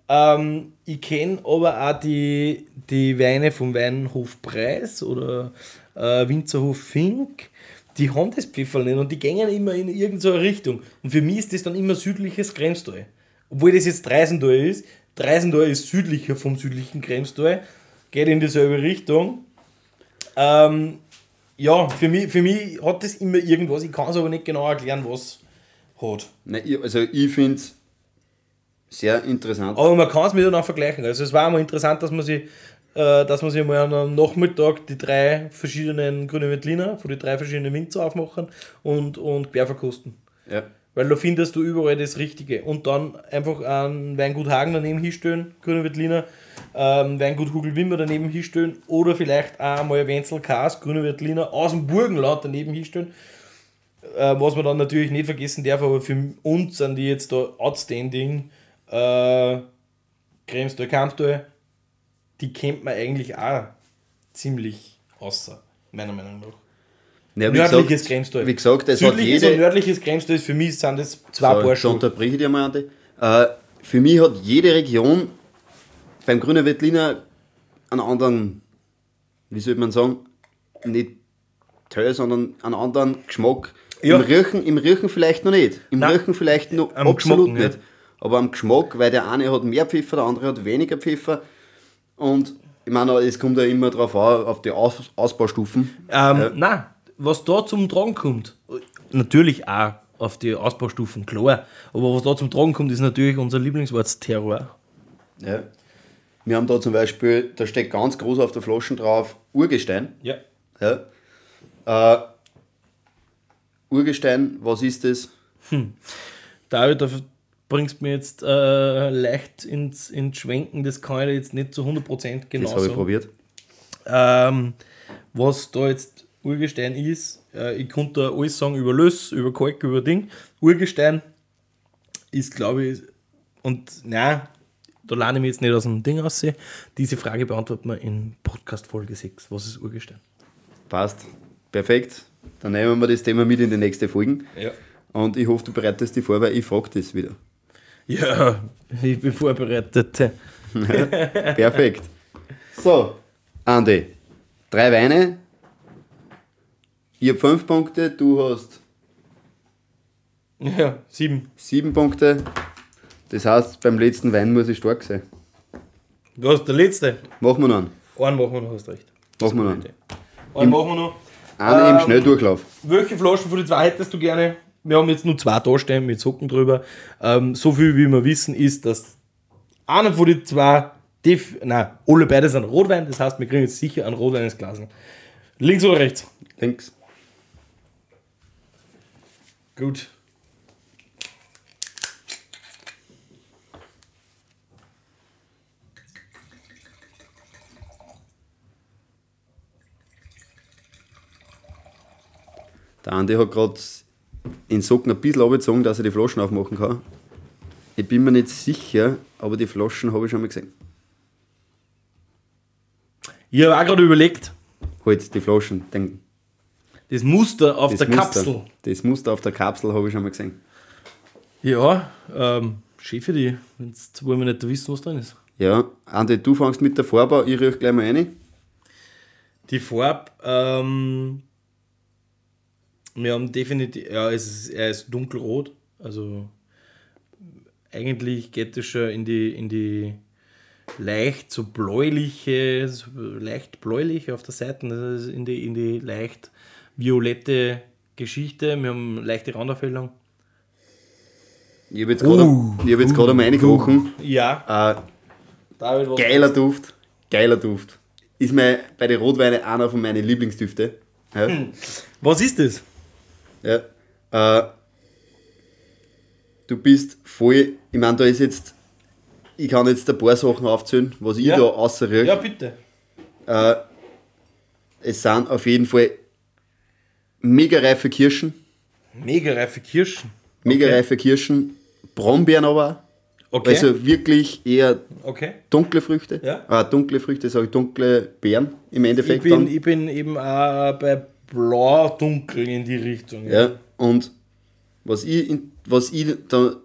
Ähm, ich kenne aber auch die, die Weine vom Weinhof Preis oder äh, Winzerhof Fink. Die haben das Pfefferl nicht und die gehen immer in irgendeine Richtung. Und für mich ist das dann immer südliches Kremstal. Obwohl das jetzt Dreisental ist. Dreisental ist südlicher vom südlichen Kremstal. Geht in dieselbe Richtung. Ähm, ja, für mich, für mich hat das immer irgendwas. Ich kann es aber nicht genau erklären, was hat. nein, also ich finde es sehr interessant. Aber man kann es miteinander vergleichen. Also es war einmal interessant, dass man sich, äh, dass man sich mal am Nachmittag die drei verschiedenen grünen Veltliner von den drei verschiedenen Winzer aufmachen und, und quer verkosten. Ja. Weil da findest du überall das Richtige. Und dann einfach ein Weingut Hagen daneben hinstellen, grüne Veltliner, ähm, Weingut Hugel Wimmer daneben hinstellen oder vielleicht auch mal Wenzel Kaas, grüne Veltliner aus dem Burgenland daneben hinstellen. Äh, was man dann natürlich nicht vergessen darf, aber für uns sind die jetzt da outstanding. Äh, Kremstal, Kamptal, die kennt man eigentlich auch ziemlich außer, meiner Meinung nach. Ja, Nördliches Kremstal. Wie gesagt, es hat Südliches und jede. nördliches Kremstal ist für mich sind das zwei So, Paar Schuhe. unterbreche ich dir mal, Andi. Äh, für mich hat jede Region beim Grünen Veltliner einen anderen, wie soll man sagen, nicht Teil, sondern einen anderen Geschmack. Ja. Im, Riechen, Im Riechen vielleicht noch nicht. Im Nein. Riechen vielleicht noch Am absolut nicht. nicht. Aber am Geschmack, weil der eine hat mehr Pfeffer, der andere hat weniger Pfeffer. Und ich meine, es kommt ja immer darauf an, auf die Aus Ausbaustufen. Ähm, Nein, was da zum Tragen kommt, natürlich auch auf die Ausbaustufen, klar. Aber was da zum Tragen kommt, ist natürlich unser Lieblingswort Terror. Ja. Wir haben da zum Beispiel, da steht ganz groß auf der Flasche drauf, Urgestein. Ja. Ja. Äh, Urgestein, was ist das? David, da bringst du mir jetzt äh, leicht ins, ins Schwenken, das kann ich jetzt nicht zu 100% genau Das habe ich probiert. Ähm, was da jetzt Urgestein ist, äh, ich konnte alles sagen über Löss, über Kalk, über Ding. Urgestein ist, glaube ich, und nein, da lerne ich mich jetzt nicht aus dem Ding raus. Diese Frage beantworten wir in Podcast Folge 6. Was ist Urgestein? Passt. Perfekt. Dann nehmen wir das Thema mit in die nächste Folge. Ja. Und ich hoffe, du bereitest dich vor, weil ich frage das wieder. Ja, ich bin vorbereitet. [LAUGHS] [LAUGHS] Perfekt. So, Andi. Drei Weine. Ich habe fünf Punkte, du hast Ja, sieben. sieben Punkte. Das heißt, beim letzten Wein muss ich stark sein. Du hast der letzte. Machen wir noch einen. Einen machen wir noch, hast recht. Machen wir noch einen. Einen machen wir noch. Einen im Ähm, Schnelldurchlauf. Welche Flaschen von den zwei hättest du gerne? Wir haben jetzt nur zwei da stehen mit Socken drüber. Ähm, so viel wie wir wissen ist, dass einer von den zwei, def nein, alle beide sind Rotwein, das heißt, wir kriegen jetzt sicher ein Rotwein ins Glas. Links oder rechts? Links. Gut. Der Andi hat gerade in Socken ein bisschen runtergezogen, dass ich die Flaschen aufmachen kann. Ich bin mir nicht sicher, aber die Flaschen habe ich schon mal gesehen. Ich habe auch gerade überlegt, Halt, die Flaschen, den, das Muster auf das der Muster, Kapsel. Das Muster auf der Kapsel habe ich schon mal gesehen. Ja, ähm, schön für die. Jetzt wollen wir nicht wissen, was drin ist. Ja, Andi, du fängst mit der Farbe an, ich rieche gleich mal rein. Die Farbe, ähm, wir haben definitiv, ja, es ist, er ist dunkelrot, also eigentlich geht es schon in die, in die leicht so bläuliche, so leicht bläulich auf der Seite, ist in die, in die leicht violette Geschichte. Wir haben leichte Randaufhellung. Ich habe jetzt gerade Uh, ich hab jetzt gerade mal reingerochen. Ja, Äh, geiler Duft, geiler Duft. Ist mir bei den Rotweinen einer von meinen Lieblingsdüfte. Ja. Was ist das? Ja. Äh, du bist voll, ich meine, da ist jetzt, ich kann jetzt ein paar Sachen aufzählen, was ich Ja. da außer Ja, bitte. äh, Es sind auf jeden Fall mega reife Kirschen, Mega reife Kirschen. mega Okay. reife Kirschen, Brombeeren aber, Okay. also wirklich eher okay. dunkle Früchte. Ja. Äh, dunkle Früchte, sage ich, dunkle Beeren im Ich Endeffekt bin, dann. ich bin eben auch bei blau-dunkel in die Richtung. Ja, und was ich, was ich da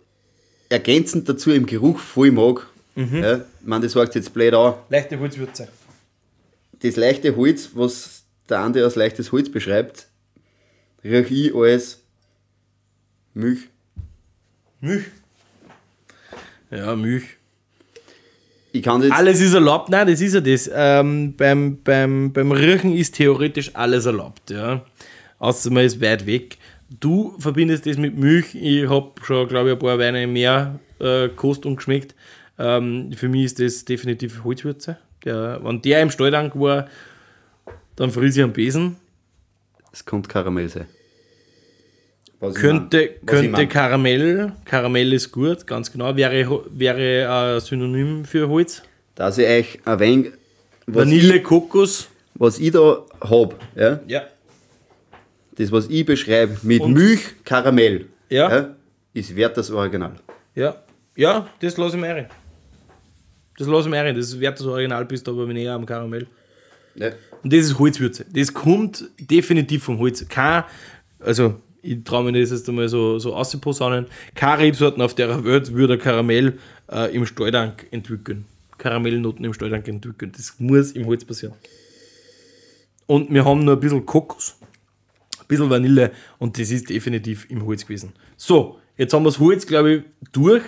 ergänzend dazu im Geruch voll mag, Mhm. ja, ich meine, das sagt jetzt blöd an, Leichte Holzwürze. das leichte Holz, was der Andi als leichtes Holz beschreibt, rieche ich als Milch. Milch. Ja, Milch. Ich kann jetzt, Alles ist erlaubt, nein, das ist ja das. Ähm, beim, beim, beim Riechen ist theoretisch alles erlaubt, ja. Außer man ist weit weg. Du verbindest das mit Milch. Ich habe schon, glaube ich, ein paar Weine mehr äh, kost und geschmeckt. Ähm, für mich ist das definitiv Holzwürze. Der, wenn der im Stalltank war, dann fries ich am Besen. Es könnte Karamell sein. Was ich Könnte, mein. Ich könnte mein. Karamell, Karamell ist gut, ganz genau, wäre, wäre ein Synonym für Holz. Dass ich euch ein wenig, was, Vanille, ich, Kokos. was ich da habe, ja, Ja. das, was ich beschreibe, mit Und- Milch, Karamell, Ja. ist wert das Original. Ja, ja, das lasse ich mir rein. Das lasse ich mir rein. Das ist wert das Original, bist aber näher am Karamell. Ja. Und das ist Holzwürze. Das kommt definitiv vom Holz. Kein, also ich traue mir das jetzt einmal so, so auszuposaunen. Keine Rebsorten auf der Welt würde Karamell äh, im Stalltank entwickeln. Karamellnoten im Stalltank entwickeln. Das muss im Holz passieren. Und wir haben nur ein bisschen Kokos, ein bisschen Vanille und das ist definitiv im Holz gewesen. So, jetzt haben wir das Holz, glaube ich, durch.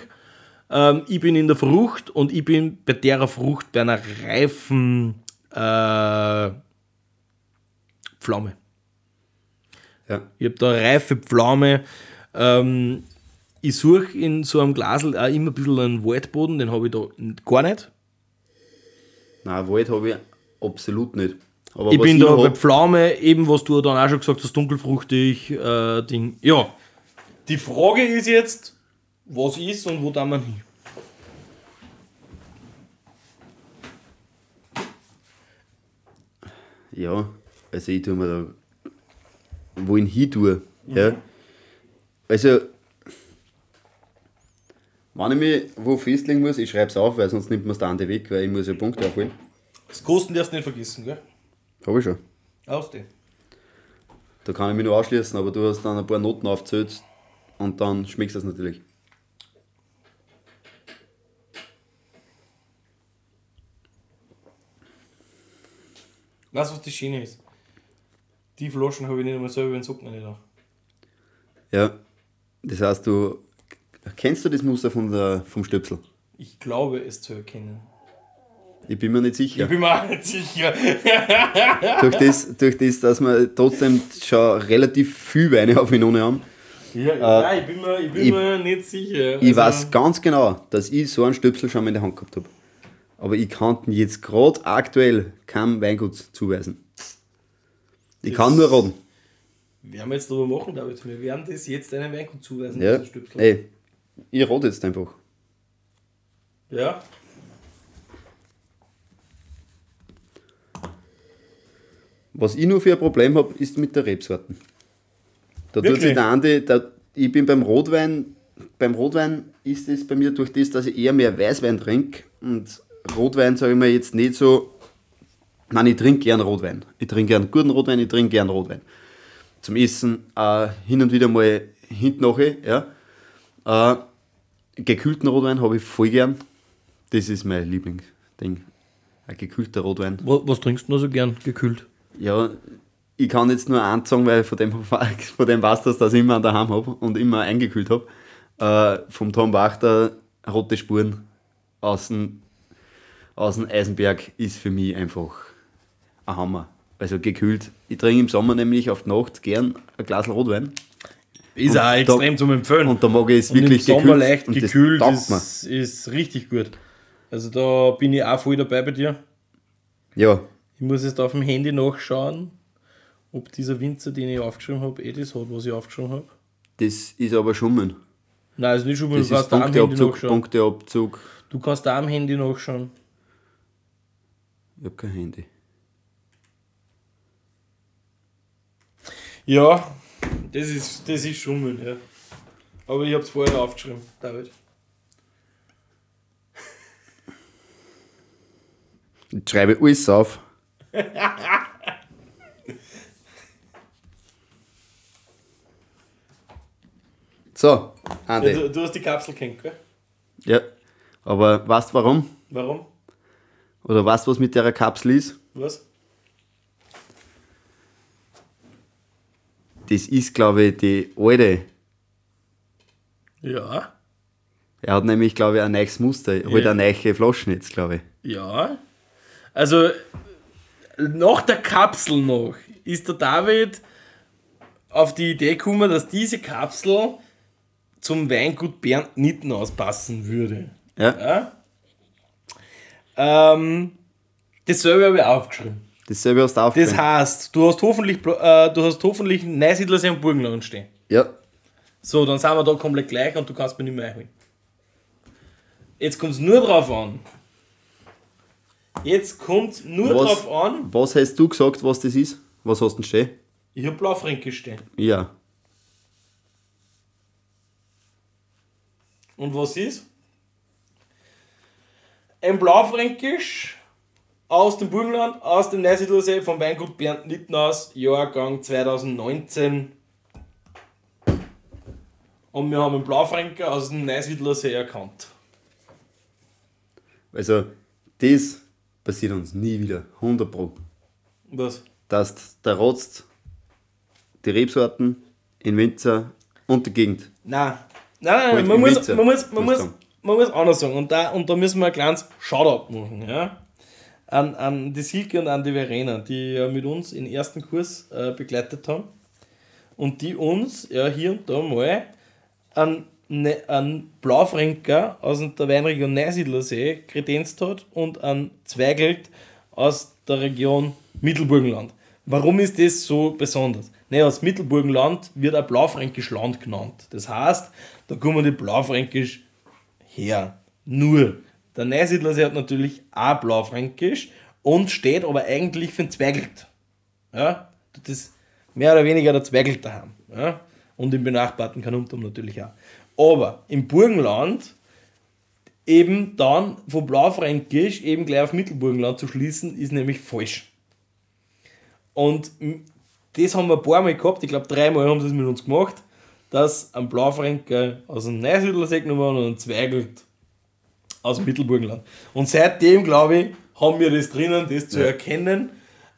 Ähm, ich bin in der Frucht und ich bin bei der Frucht bei einer reifen äh, Pflaume. Ja. Ich habe da reife Pflaume. Ähm, ich suche in so einem Glasl auch immer ein bisschen einen Waldboden, den habe ich da gar nicht. Nein, Wald habe ich absolut nicht. Aber ich bin da noch bei Pflaume, eben was du dann auch schon gesagt hast, dunkelfruchtig, äh, Ding. Ja. Die Frage ist jetzt, was ist und wo da man hin? Ja, also ich tue mir da, wo ich hin tue. Ja. Also, wenn ich mich wo festlegen muss, ich schreibe es auf, weil sonst nimmt man es der andere weg, weil ich muss ja Punkte aufholen. Das Kosten darfst du nicht vergessen, gell? Habe ich schon. Aus dem. Da kann ich mich nur ausschließen, aber du hast dann ein paar Noten aufgezählt und dann schmeckst du das natürlich. Weißt du, was das Schöne ist? Die Flaschen habe ich nicht einmal selber in den Socken nicht da. Ja, das heißt, du kennst du das Muster von der, vom Stöpsel? Ich glaube, es zu erkennen. Ich bin mir nicht sicher. Ich bin mir auch nicht sicher. [LAUGHS] durch, das, durch das, dass wir trotzdem schon relativ viel Weine auf ihn ohne haben. Ja, ja ich bin mir, ich bin ich- mir nicht sicher. Ich Also, weiß ganz genau, dass ich so einen Stöpsel schon mal in der Hand gehabt habe. Aber ich kann jetzt gerade aktuell keinem Weingut zuweisen. Ich Das- kann nur raten. Werden wir jetzt darüber machen, David. Wir werden das jetzt einem Weingut zuweisen. Ja. Ey, ich rate jetzt einfach. ja. Was ich nur für ein Problem habe, ist mit der Rebsorten. Da tut sich der Andi, da, ich bin beim Rotwein, beim Rotwein ist es bei mir durch das, dass ich eher mehr Weißwein trinke und Rotwein, sage ich mal, jetzt nicht so, nein, ich trinke gern Rotwein. Ich trinke gern guten Rotwein, ich trinke gern Rotwein. Zum Essen äh, hin und wieder mal hinten nachher, ja. Äh, gekühlten Rotwein habe ich voll gern. Das ist mein Lieblingsding. Ein gekühlter Rotwein. Was, was trinkst du noch so gern gekühlt? Ja, ich kann jetzt nur eins sagen, weil von dem, [LAUGHS] von dem weiß das, dass ich immer an daheim habe und immer eingekühlt habe. Äh, vom Tom Wachter Rote Spuren aus dem, aus dem Eisenberg ist für mich einfach ein Hammer. Also gekühlt. Ich trinke im Sommer nämlich auf die Nacht gern ein Glas Rotwein. Ist auch extrem da, zum Empfehlen. Und da mag ich es Und wirklich im Sommer leicht und das gekühlt taugt mir. ist, ist richtig gut. Also da bin ich auch voll dabei bei dir. Ja, Ich muss jetzt auf dem Handy nachschauen, ob dieser Winzer, den ich aufgeschrieben habe, eh das hat, was ich aufgeschrieben habe. das ist aber Schummen. Nein, also nicht schon mal, Das du ist kannst da am Handy nachschauen. Punkteabzug. Du kannst da am Handy nachschauen. Ich habe kein Handy. Ja, das ist, das ist Schummeln, ja. Aber ich habe es vorher aufgeschrieben, David. Ich schreibe alles auf. [LAUGHS] so, Ja, Andi. du, du hast die Kapsel kennt, gell? Ja, aber weißt du warum? Warum? Oder weißt du, was mit der Kapsel ist? Was? Das ist, glaube ich, die alte. Ja. Er hat nämlich, glaube ich, ein neues Muster. Halt Ja. eine neue Flaschen jetzt, glaube ich. Ja. Also, nach der Kapsel noch ist der David auf die Idee gekommen, dass diese Kapsel zum Weingut Bernd Nittenhaus passen würde. Ja, Ja? Ähm, dasselbe habe ich aufgeschrieben. Dasselbe hast du Das aufgeschrieben. heißt, du hast hoffentlich, äh, du hast hoffentlich Neusiedlersee und Burgenland stehen. Ja, So, dann sind wir da komplett gleich und du kannst mir nicht mehr einholen. Jetzt kommt es nur drauf an. Jetzt kommt nur Was? drauf an. was hast du gesagt, was das ist? Was hast du denn stehen? Ich habe Blaufränkisch stehen. Ja, Und was ist? Ein Blaufränkisch aus dem Burgenland, aus dem Neusiedlersee vom Weingut Bernd Nittenhaus, Jahrgang 2019. Und wir haben einen Blaufränker aus dem Neusiedlersee erkannt. also das passiert uns nie wieder. 100 Pro. Was? Dass der Rotzt die Rebsorten in Winzer und die Gegend. Nein, nein, nein, Halt man, muss, man, muss, man, muss man muss anders sagen. Und da, und da müssen wir ein kleines Shoutout machen. Ja? An, an die Silke und an die Verena, die ja mit uns im ersten Kurs äh, begleitet haben. Und die uns ja hier und da mal an ne, an Blaufränker aus der Weinregion Neusiedlersee kredenzt hat und an Zweigelt aus der Region Mittelburgenland. Warum ist das so besonders? Naja, das Mittelburgenland wird auch Blaufränkisch Land genannt. Das heißt, da kommen die Blaufränkisch her. Nur, der Neusiedlersee hat natürlich auch Blaufränkisch und steht aber eigentlich für den Zweigelt. Ja, das ist mehr oder weniger der Zweigelt daheim. Ja? Und im benachbarten Kanuntum natürlich auch. Aber im Burgenland eben dann von Blaufränkisch eben gleich auf Mittelburgenland zu schließen, ist nämlich falsch. Und das haben wir ein paar Mal gehabt, ich glaube dreimal haben sie es mit uns gemacht, dass ein Blaufränker aus dem Neusiedlersee genommen und ein Zweigelt aus dem Mittelburgenland. Und seitdem, glaube ich, haben wir das drinnen, das zu erkennen.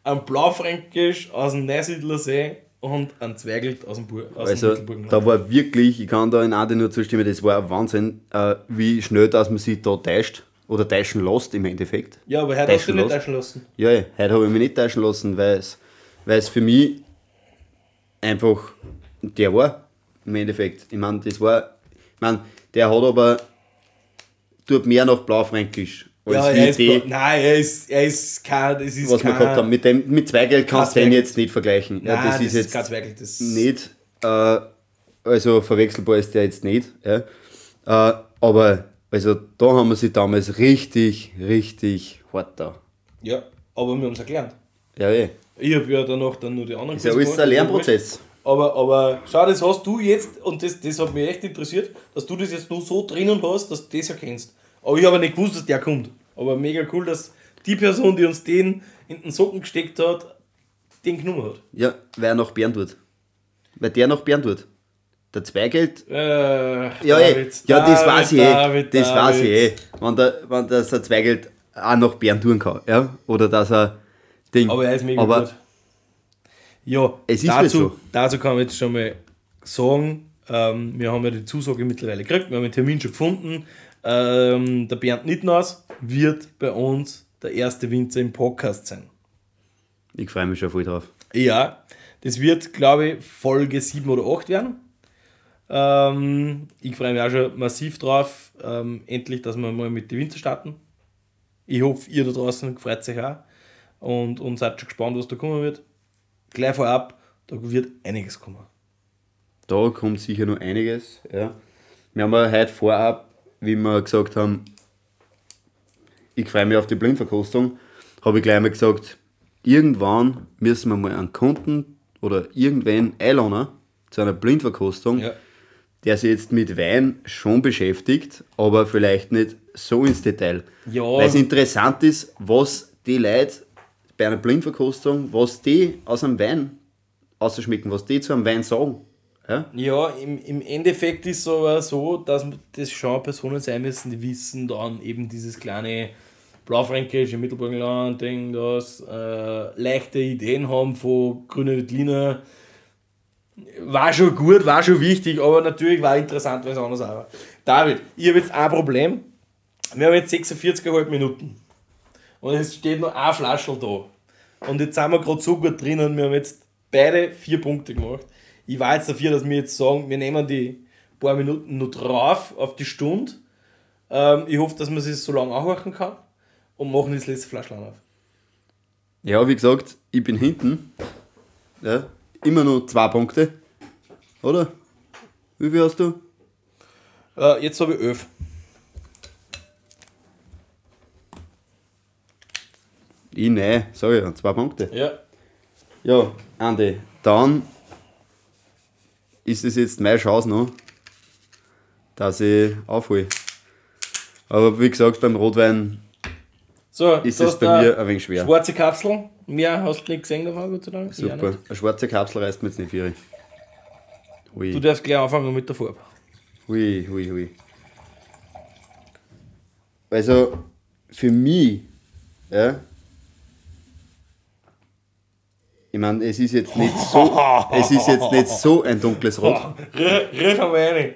Ein Blaufränkisch aus dem Neusiedlersee und ein Zweigelt aus dem, Bur aus Also dem Mittelburgenland. da war wirklich, ich kann da in Adi nur zustimmen, das war ein Wahnsinn, äh, wie schnell dass man sich da täuscht oder täuschen lässt im Endeffekt. ja, aber heute hast du nicht täuschen lassen. Ja, ja, heute habe ich mich nicht täuschen lassen, weil es, weil es für mich einfach der war, im Endeffekt. Ich meine, das war, ich meine, der hat aber, tut mehr nach Blaufränkisch, Ja, er ist, die, bla- nein, er ist, er ist kein, es ist was wir kein, gehabt haben. Mit, dem, mit Zweigeld kannst du den Zweigelt. jetzt nicht vergleichen. ja, Nein, das, ist jetzt kein Zweigelt. Das nicht, äh, also verwechselbar ist der jetzt nicht. Ja. Äh, aber also da haben wir sie damals richtig, richtig hart da. Ja, aber wir haben es erklärt. Ja, eh. Ich habe ja danach dann nur die anderen Ist ja alles ein. Lernprozess. Aber, aber schau, das hast du jetzt, und das, das hat mich echt interessiert, dass du das jetzt nur so drinnen hast, dass du das erkennst. Aber ich habe nicht gewusst, dass der kommt. Aber mega cool, dass die Person, die uns den in den Socken gesteckt hat, den genommen hat. Ja, weil er nach Bern tut. Weil der nach Bern tut. Der Zweigeld. Äh, Ja, eh. David, ja das David, weiß ich David, eh. Das weiß ich eh. Wenn der, wenn das der Zweigeld auch nach Bern tun kann. Ja? Oder dass er Ding. Aber er ist mega Aber gut. Ja, Es ist halt dazu, so. dazu kann man jetzt schon mal sagen, ähm, wir haben ja die Zusage mittlerweile gekriegt, wir haben den Termin schon gefunden. Ähm, der Bernd Nittnaus wird bei uns der erste Winzer im Podcast sein. Ich freue mich schon voll drauf. Ja, das wird, glaube ich, Folge 7 oder 8 werden. Ähm, ich freue mich auch schon massiv drauf, ähm, endlich, dass wir mal mit den Winter starten. Ich hoffe, ihr da draußen freut sich auch und, und seid schon gespannt, was da kommen wird. Gleich vorab, da wird einiges kommen. Da kommt sicher noch einiges. Ja. Wir haben ja heute vorab, wie wir gesagt haben, ich freue mich auf die Blindverkostung, habe ich gleich mal gesagt, irgendwann müssen wir mal einen Kunden oder irgendwen einladen zu einer Blindverkostung, Ja. der sich jetzt mit Wein schon beschäftigt, aber vielleicht nicht so ins Detail. Ja. Weil es interessant ist, was die Leute bei einer Blindverkostung, was die aus einem Wein ausschmecken, was die zu einem Wein sagen. Ja? Ja, im, im Endeffekt ist es aber so, dass das schon Personen sein müssen, die wissen dann eben dieses kleine Blaufränkische, Mittelburgenland, Ding, das äh, leichte Ideen haben von grüner Veltliner. War schon gut, war schon wichtig, aber natürlich war interessant, wenn es anders war. David, ich habe jetzt ein Problem. Wir haben jetzt 46,5 Minuten. Und es steht noch ein Flaschel da. Und jetzt sind wir gerade so gut drin und wir haben jetzt beide vier Punkte gemacht. Ich war jetzt dafür, dass wir jetzt sagen, wir nehmen die paar Minuten noch drauf auf die Stunde. Ähm, ich hoffe, dass man sich so lange anhören kann und machen das letzte Flaschel auf. Ja, wie gesagt, ich bin hinten. Ja, immer nur zwei Punkte. Oder? Wie viel hast du? Äh, jetzt habe ich elf. Ich nein, sag ich ja, zwei Punkte. Ja. Ja, Andi, dann ist es jetzt meine Chance noch, dass ich aufhole. Aber wie gesagt, beim Rotwein So, ist es bei du mir ein wenig schwer. Schwarze Kapsel. Mehr hast du nicht gesehen davon, Gott sei Dank. Super. Eine schwarze Kapsel reißt mir jetzt nicht viel. Du Hui, darfst gleich anfangen mit der Farbe. hui, hui, hui. Also, für mich, ja, ich meine, es ist jetzt nicht so, es ist jetzt nicht so ein dunkles [LAUGHS] Rot. Riech einmal rein.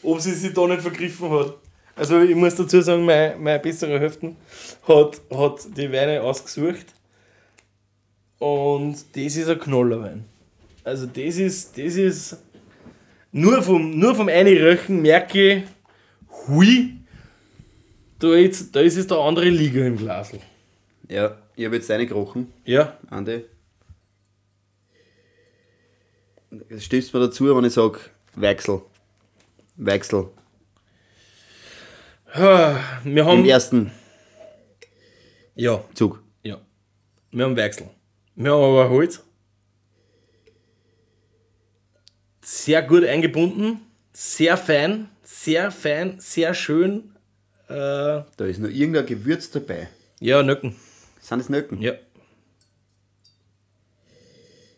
Ob sie sich da nicht vergriffen hat. Also ich muss dazu sagen, meine, meine bessere Hälfte hat, hat die Weine ausgesucht. Und das ist ein Knallerwein. Also das ist, das ist nur vom, nur vom Einröchen merke ich, hui, da, jetzt, da ist jetzt der andere Liga im Glasl. Ja, ich habe jetzt reingerochen. Ja, Andi. Stimmst du mir dazu, wenn ich sage Wechsel? Wechsel. wir Im haben... ersten Ja, Zug. Ja. Wir haben Wechsel. Wir haben aber Holz. Sehr gut eingebunden. Sehr fein. Sehr fein. Sehr schön. Äh, Da ist noch irgendein Gewürz dabei. ja, Nöcken. Sind es Nöcken? Ja.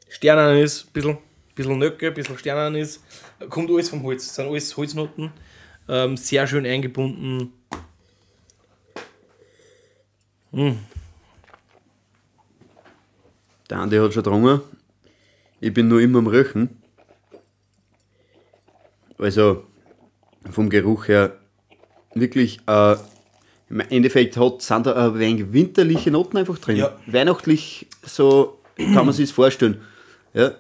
Sternanis, bisschen, bisschen Nöcke, bisschen Sternanis. Kommt alles vom Holz. Das sind alles Holznoten. Ähm, sehr schön eingebunden. Der Andi hat schon getrunken. Ich bin nur immer am Röchen. Also vom Geruch her wirklich, äh, im Endeffekt hat, sind da ein wenig winterliche Noten einfach drin. Ja. Weihnachtlich, so kann man sich das vorstellen. Ja,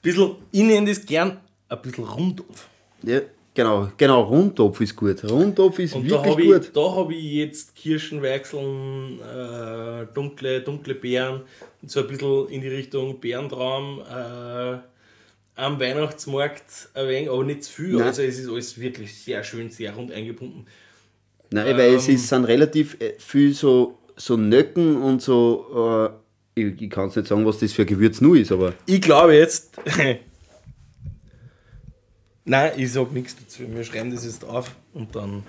Bisschen, ich nenne das gern ein bisschen Rundtopf. ja genau, genau, Rundtopf ist gut. Rundtopf ist Und da wirklich habe gut. ich, da hab ich jetzt Kirschenweichseln, äh, dunkle, dunkle Beeren, so ein bisschen in die Richtung Bärentraum, äh, am Weihnachtsmarkt ein wenig, aber nicht zu viel. Nein. Also es ist alles wirklich sehr schön, sehr rund eingebunden. Nein, weil es Ähm. ist, sind relativ äh, viel so, so Nöcken und so, äh, Ich, ich kann es nicht sagen, was das für ein Gewürz nur ist, aber Ich glaube jetzt. [LAUGHS] Nein, ich sag nichts dazu. Wir schreiben das jetzt auf und dann.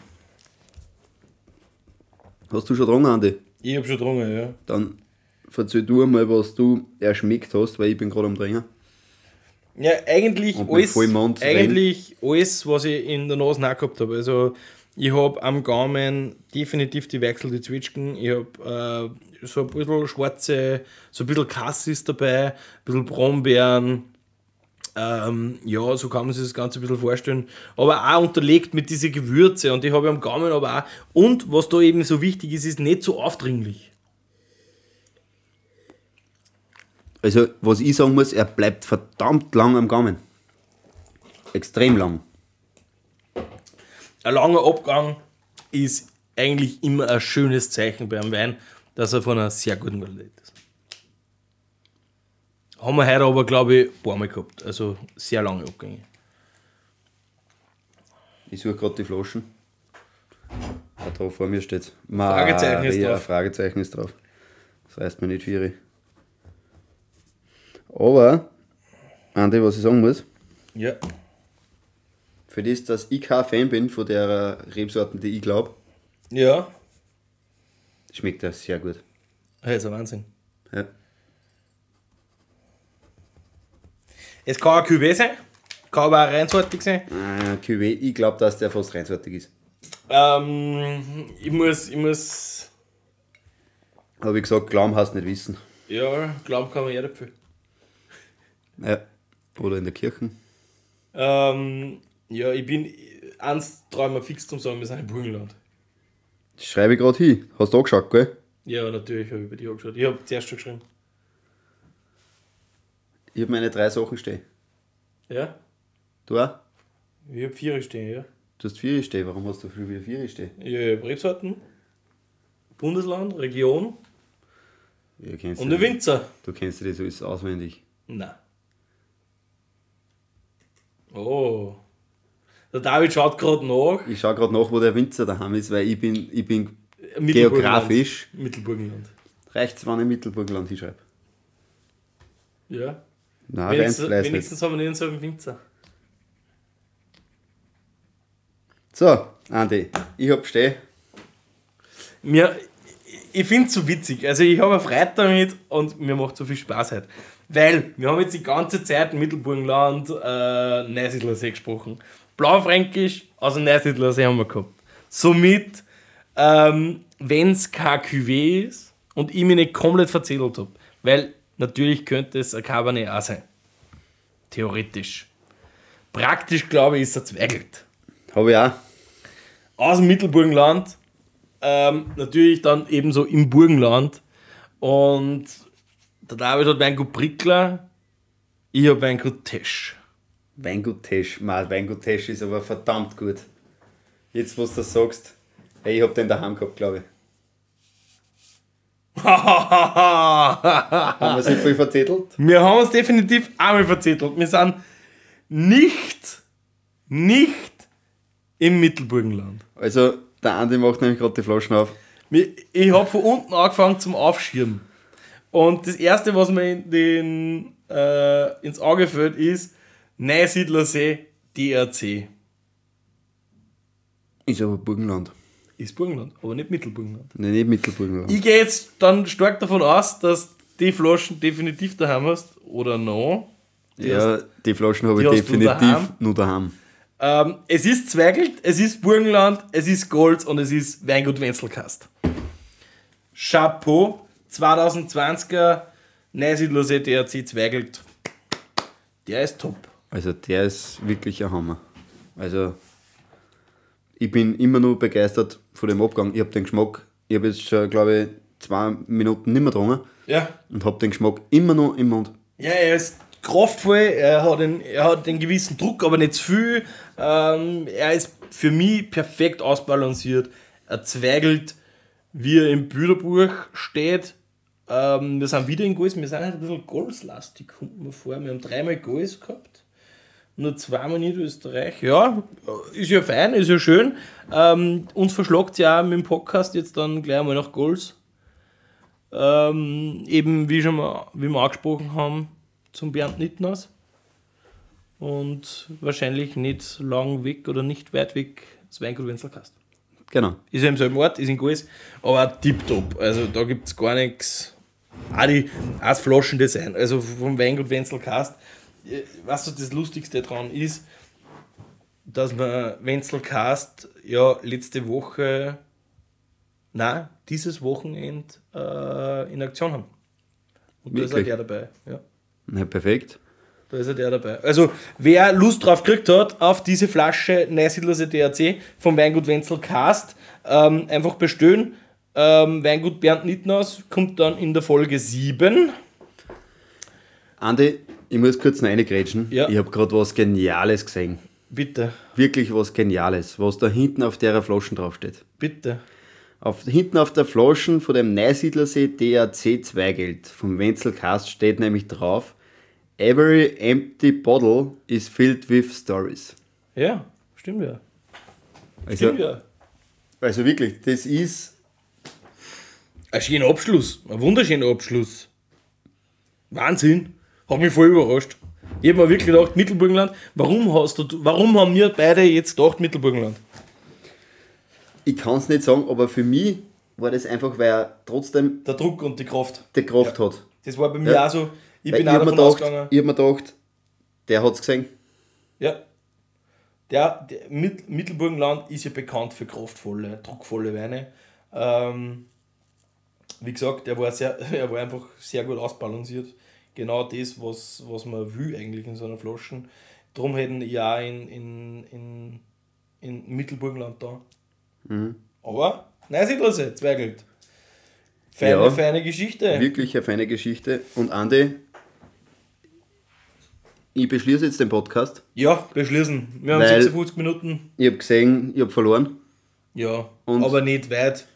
hast du schon dran, Andi? Ich hab schon getrunken, ja. Dann erzähl du einmal, was du erschmeckt hast, weil ich bin gerade am Drängen. Ja, eigentlich alles, eigentlich alles, was ich in der Nase auch gehabt habe. Also, ich habe am Gaumen definitiv die Wechsel, die Zwitschgen. Ich habe äh, so ein bisschen schwarze, so ein bisschen Cassis dabei, ein bisschen Brombeeren. Ähm, ja, so kann man sich das Ganze ein bisschen vorstellen. Aber auch unterlegt mit diesen Gewürze. Und ich habe am Gaumen aber auch. Und was da eben so wichtig ist, ist nicht so aufdringlich. Also, was ich sagen muss, er bleibt verdammt lang am Gaumen. Extrem lang. ein langer Abgang ist eigentlich immer ein schönes Zeichen beim Wein, dass er von einer sehr guten Qualität ist. Haben wir heute aber, glaube ich, ein paar Mal gehabt. Also sehr lange Abgänge. Ich suche gerade die Flaschen. Ah, da vor mir steht Fragezeichen ist drauf. Fragezeichen ist drauf. Das heißt mir nicht viel. Aber, Andi, was ich sagen muss, Ja. für das, dass ich kein Fan bin von der Rebsorten, die ich glaube, Ja. schmeckt er sehr gut. Das ist ein Wahnsinn. Ja. Es kann ein Cuvée sein, kann aber auch reinsortig sein. Äh, Cuvée, ich glaube, dass der fast reinsortig ist. Ähm, ich muss, ich muss, Habe ich gesagt, Glauben hast nicht wissen. ja, glauben kann man ja dafür. Ja. Oder in der Kirche. Ähm, ja, ich bin, eins ich mir fix zum sagen, wir sind im Burgenland. Schreibe ich gerade hin. Hast du angeschaut, gell? Ja, natürlich habe ich bei dir angeschaut. Ich habe zuerst schon geschrieben. Ich habe meine drei Sachen stehen. Ja? Du auch? Ich habe vier stehen, ja. Du hast vier stehen. Warum hast du schon wieder vier stehen? Ja, ja Rebsorten, Bundesland, Region Ja, und der Winzer. Du kennst das alles auswendig. Nein. Oh. Der David schaut gerade nach. Ich schaue gerade nach, wo der Winzer daheim ist, weil ich bin, ich bin Mittelburgenland. geografisch Mittelburgenland. rechts, wenn ich Mittelburgenland hinschreibe. Ja. Nein, Wenigstens, wenigstens haben wir nicht einen Winzer. So, Andi, ich hab stehen. Mir, ich finde es so witzig. Also ich habe Freude damit und mir macht so viel Spaß heute. Weil wir haben jetzt die ganze Zeit im Mittelburgenland äh, Neusiedlersee gesprochen. Blaufränkisch aus dem Neusiedlersee haben wir gehabt. Somit, ähm, wenn es kein Cuvée ist und ich mich nicht komplett verzählt habe, weil natürlich könnte es ein Cabernet auch sein. Theoretisch. Praktisch, glaube ich, ist er zweigelt Habe ich auch. aus dem Mittelburgenland, ähm, natürlich dann ebenso im Burgenland. Und der David hat Weingut Prickler, ich habe Weingut Tesch. Weingut Tesch. Mal Weingut Tesch ist aber verdammt gut. Jetzt, wo du das sagst, hey, ich hab den daheim gehabt, glaube ich. [LAUGHS] Haben wir sich viel verzettelt? Wir haben uns definitiv einmal verzettelt. Wir sind nicht, nicht im Mittelburgenland. Also, der Andi macht nämlich gerade die Flaschen auf. Ich habe von unten angefangen zum Aufschirmen. Und das erste, was mir in den, äh, ins Auge fällt, ist Neusiedlersee DRC. Ist aber Burgenland. Ist Burgenland, aber nicht Mittelburgenland. Nein, nicht Mittelburgenland. Ich gehe jetzt dann stark davon aus, dass die Flaschen definitiv daheim hast oder noch. Die hast- ja, die Flaschen habe ich hast definitiv daheim? nur daheim. Ähm, es ist Zweigelt, es ist Burgenland, es ist Gold und es ist Weingut Wenzelkast. Chapeau, 2020er Neusiedlersee DRC Zweigelt. Der ist top. Also der ist wirklich ein Hammer. Also ich bin immer nur begeistert von dem Abgang. Ich habe den Geschmack, ich habe jetzt schon, glaube ich, zwei Minuten nicht mehr getrunken Ja. und habe den Geschmack immer noch im Mund. Ja, er ist kraftvoll, er hat, einen, er hat einen gewissen Druck, aber nicht zu viel. Ähm, er ist für mich perfekt ausbalanciert. Er zweigelt, wie er im Bilderbuch steht. Ähm, wir sind wieder in Goals, wir sind halt ein bisschen golslastig, kommt mir vor. Wir haben dreimal Goals gehabt, nur zweimal Niederösterreich. Ja, ist ja fein, ist ja schön. Ähm, uns verschlagt ja auch mit dem Podcast jetzt dann gleich mal nach Goals. Ähm, eben, wie, schon mal, wie wir angesprochen haben, zum Bernd Nittners. Und wahrscheinlich nicht lang weg oder nicht weit weg Weingut Wenzelkast. Genau. Ist ja im selben Ort, ist in Goes, aber tipptopp. Also da gibt es gar nichts. Auch, die, das Flaschendesign, also vom Weingut Wenzelkast. Äh, Was so das Lustigste dran ist, dass wir Wenzelkast ja letzte Woche, nein, dieses Wochenende äh, in Aktion haben. Und da ist auch Wirklich? der dabei. Ja. Na, perfekt. Da ist ja der dabei. Also, wer Lust drauf gekriegt hat, auf diese Flasche Neusiedlerse DRC vom Weingut Wenzel Cast, ähm, einfach bestellen. Ähm, Weingut Bernd Nittnaus kommt dann in der Folge 7. Andi, ich muss kurz noch reingrätschen. Ja. Ich habe gerade was Geniales gesehen. Bitte, Wirklich was Geniales, was da hinten auf der Flaschen draufsteht. bitte. Auf, hinten auf der Flaschen von dem Neusiedlersee DAC Zweigeld vom Wenzel Cast steht nämlich drauf: Every empty bottle is filled with stories. Ja, stimmt ja. Also, Stimmt ja. also wirklich, das ist Ein schöner Abschluss. Ein wunderschöner Abschluss. Wahnsinn. Hat mich voll überrascht. Ich habe mir wirklich gedacht, Mittelburgenland, warum hast du, warum haben wir beide jetzt gedacht, Mittelburgenland? ich kann es nicht sagen, aber für mich war das einfach, weil er trotzdem Der Druck und die Kraft. die Kraft hat. Das war bei mir Ja. auch so. Ich Weil bin ich auch davon gedacht, ausgegangen. ich hab mir gedacht, der hat es gesehen. Ja. Der, der Mit- Mittelburgenland ist ja bekannt für kraftvolle, druckvolle Weine. Ähm, wie gesagt, er war, sehr, [LAUGHS] er war einfach sehr gut ausbalanciert. Genau das, was, was man will eigentlich in so einer Flasche. Darum hätten ja in, in, in, in Mittelburgenland da. Mhm. Aber, nein, Siedlersee, Zweigelt. Feine, Ja. feine Geschichte. Wirklich eine feine Geschichte. Und Andi, ich beschließe jetzt den Podcast. Ja, beschließen. Wir haben Weil- 56 Minuten. Ich habe gesehen, ich habe verloren. Ja, Und- aber nicht weit.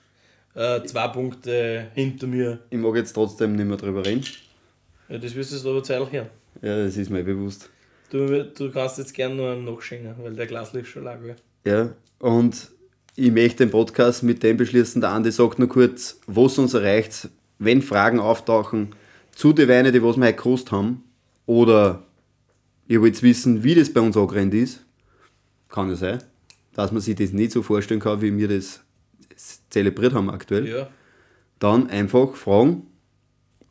Äh, zwei Punkte hinter mir. Ich mag jetzt trotzdem nicht mehr drüber reden. Ja, das wirst du aber Zeit her. Ja, das ist mir bewusst. Du, du kannst jetzt gerne noch einen nachschenken, weil der Glas ist schon lager. Ja, und ich möchte den Podcast mit dem beschließen. Der Andi sagt nur kurz, was uns erreicht, wenn Fragen auftauchen zu den Weinen, die was wir heute gekostet haben. Oder ihr wollt wissen, wie das bei uns angerennt ist. Kann ja sein, dass man sich das nicht so vorstellen kann, wie wir das zelebriert haben aktuell. Ja. Dann einfach fragen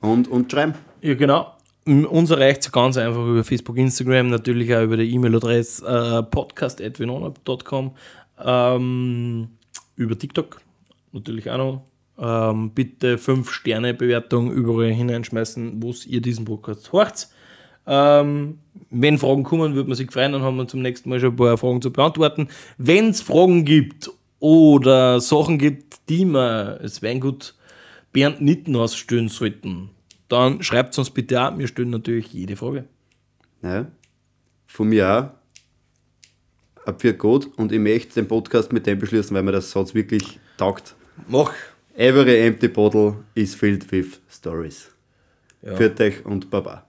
und, und schreiben. Ja, genau. Uns erreicht es ganz einfach über Facebook, Instagram, natürlich auch über die E-Mail-Adresse äh, podcast.venona.com, ähm, über TikTok natürlich auch noch. Ähm, bitte 5-Sterne-Bewertung überall hineinschmeißen, wo ihr diesen Podcast hört. Ähm, wenn Fragen kommen, würde man sich freuen, dann haben wir zum nächsten Mal schon ein paar Fragen zu beantworten. Wenn es Fragen gibt oder Sachen gibt, die man als Weingut Bernd Nitten ausstellen sollten, dann schreibt es uns bitte auch. Wir stellen natürlich jede Frage. Ja. Von mir auch. Ab für gut und ich möchte den Podcast mit dem beschließen, weil mir das Satz wirklich taugt. Mach. Every empty bottle is filled with stories. Ja. Für euch und Baba.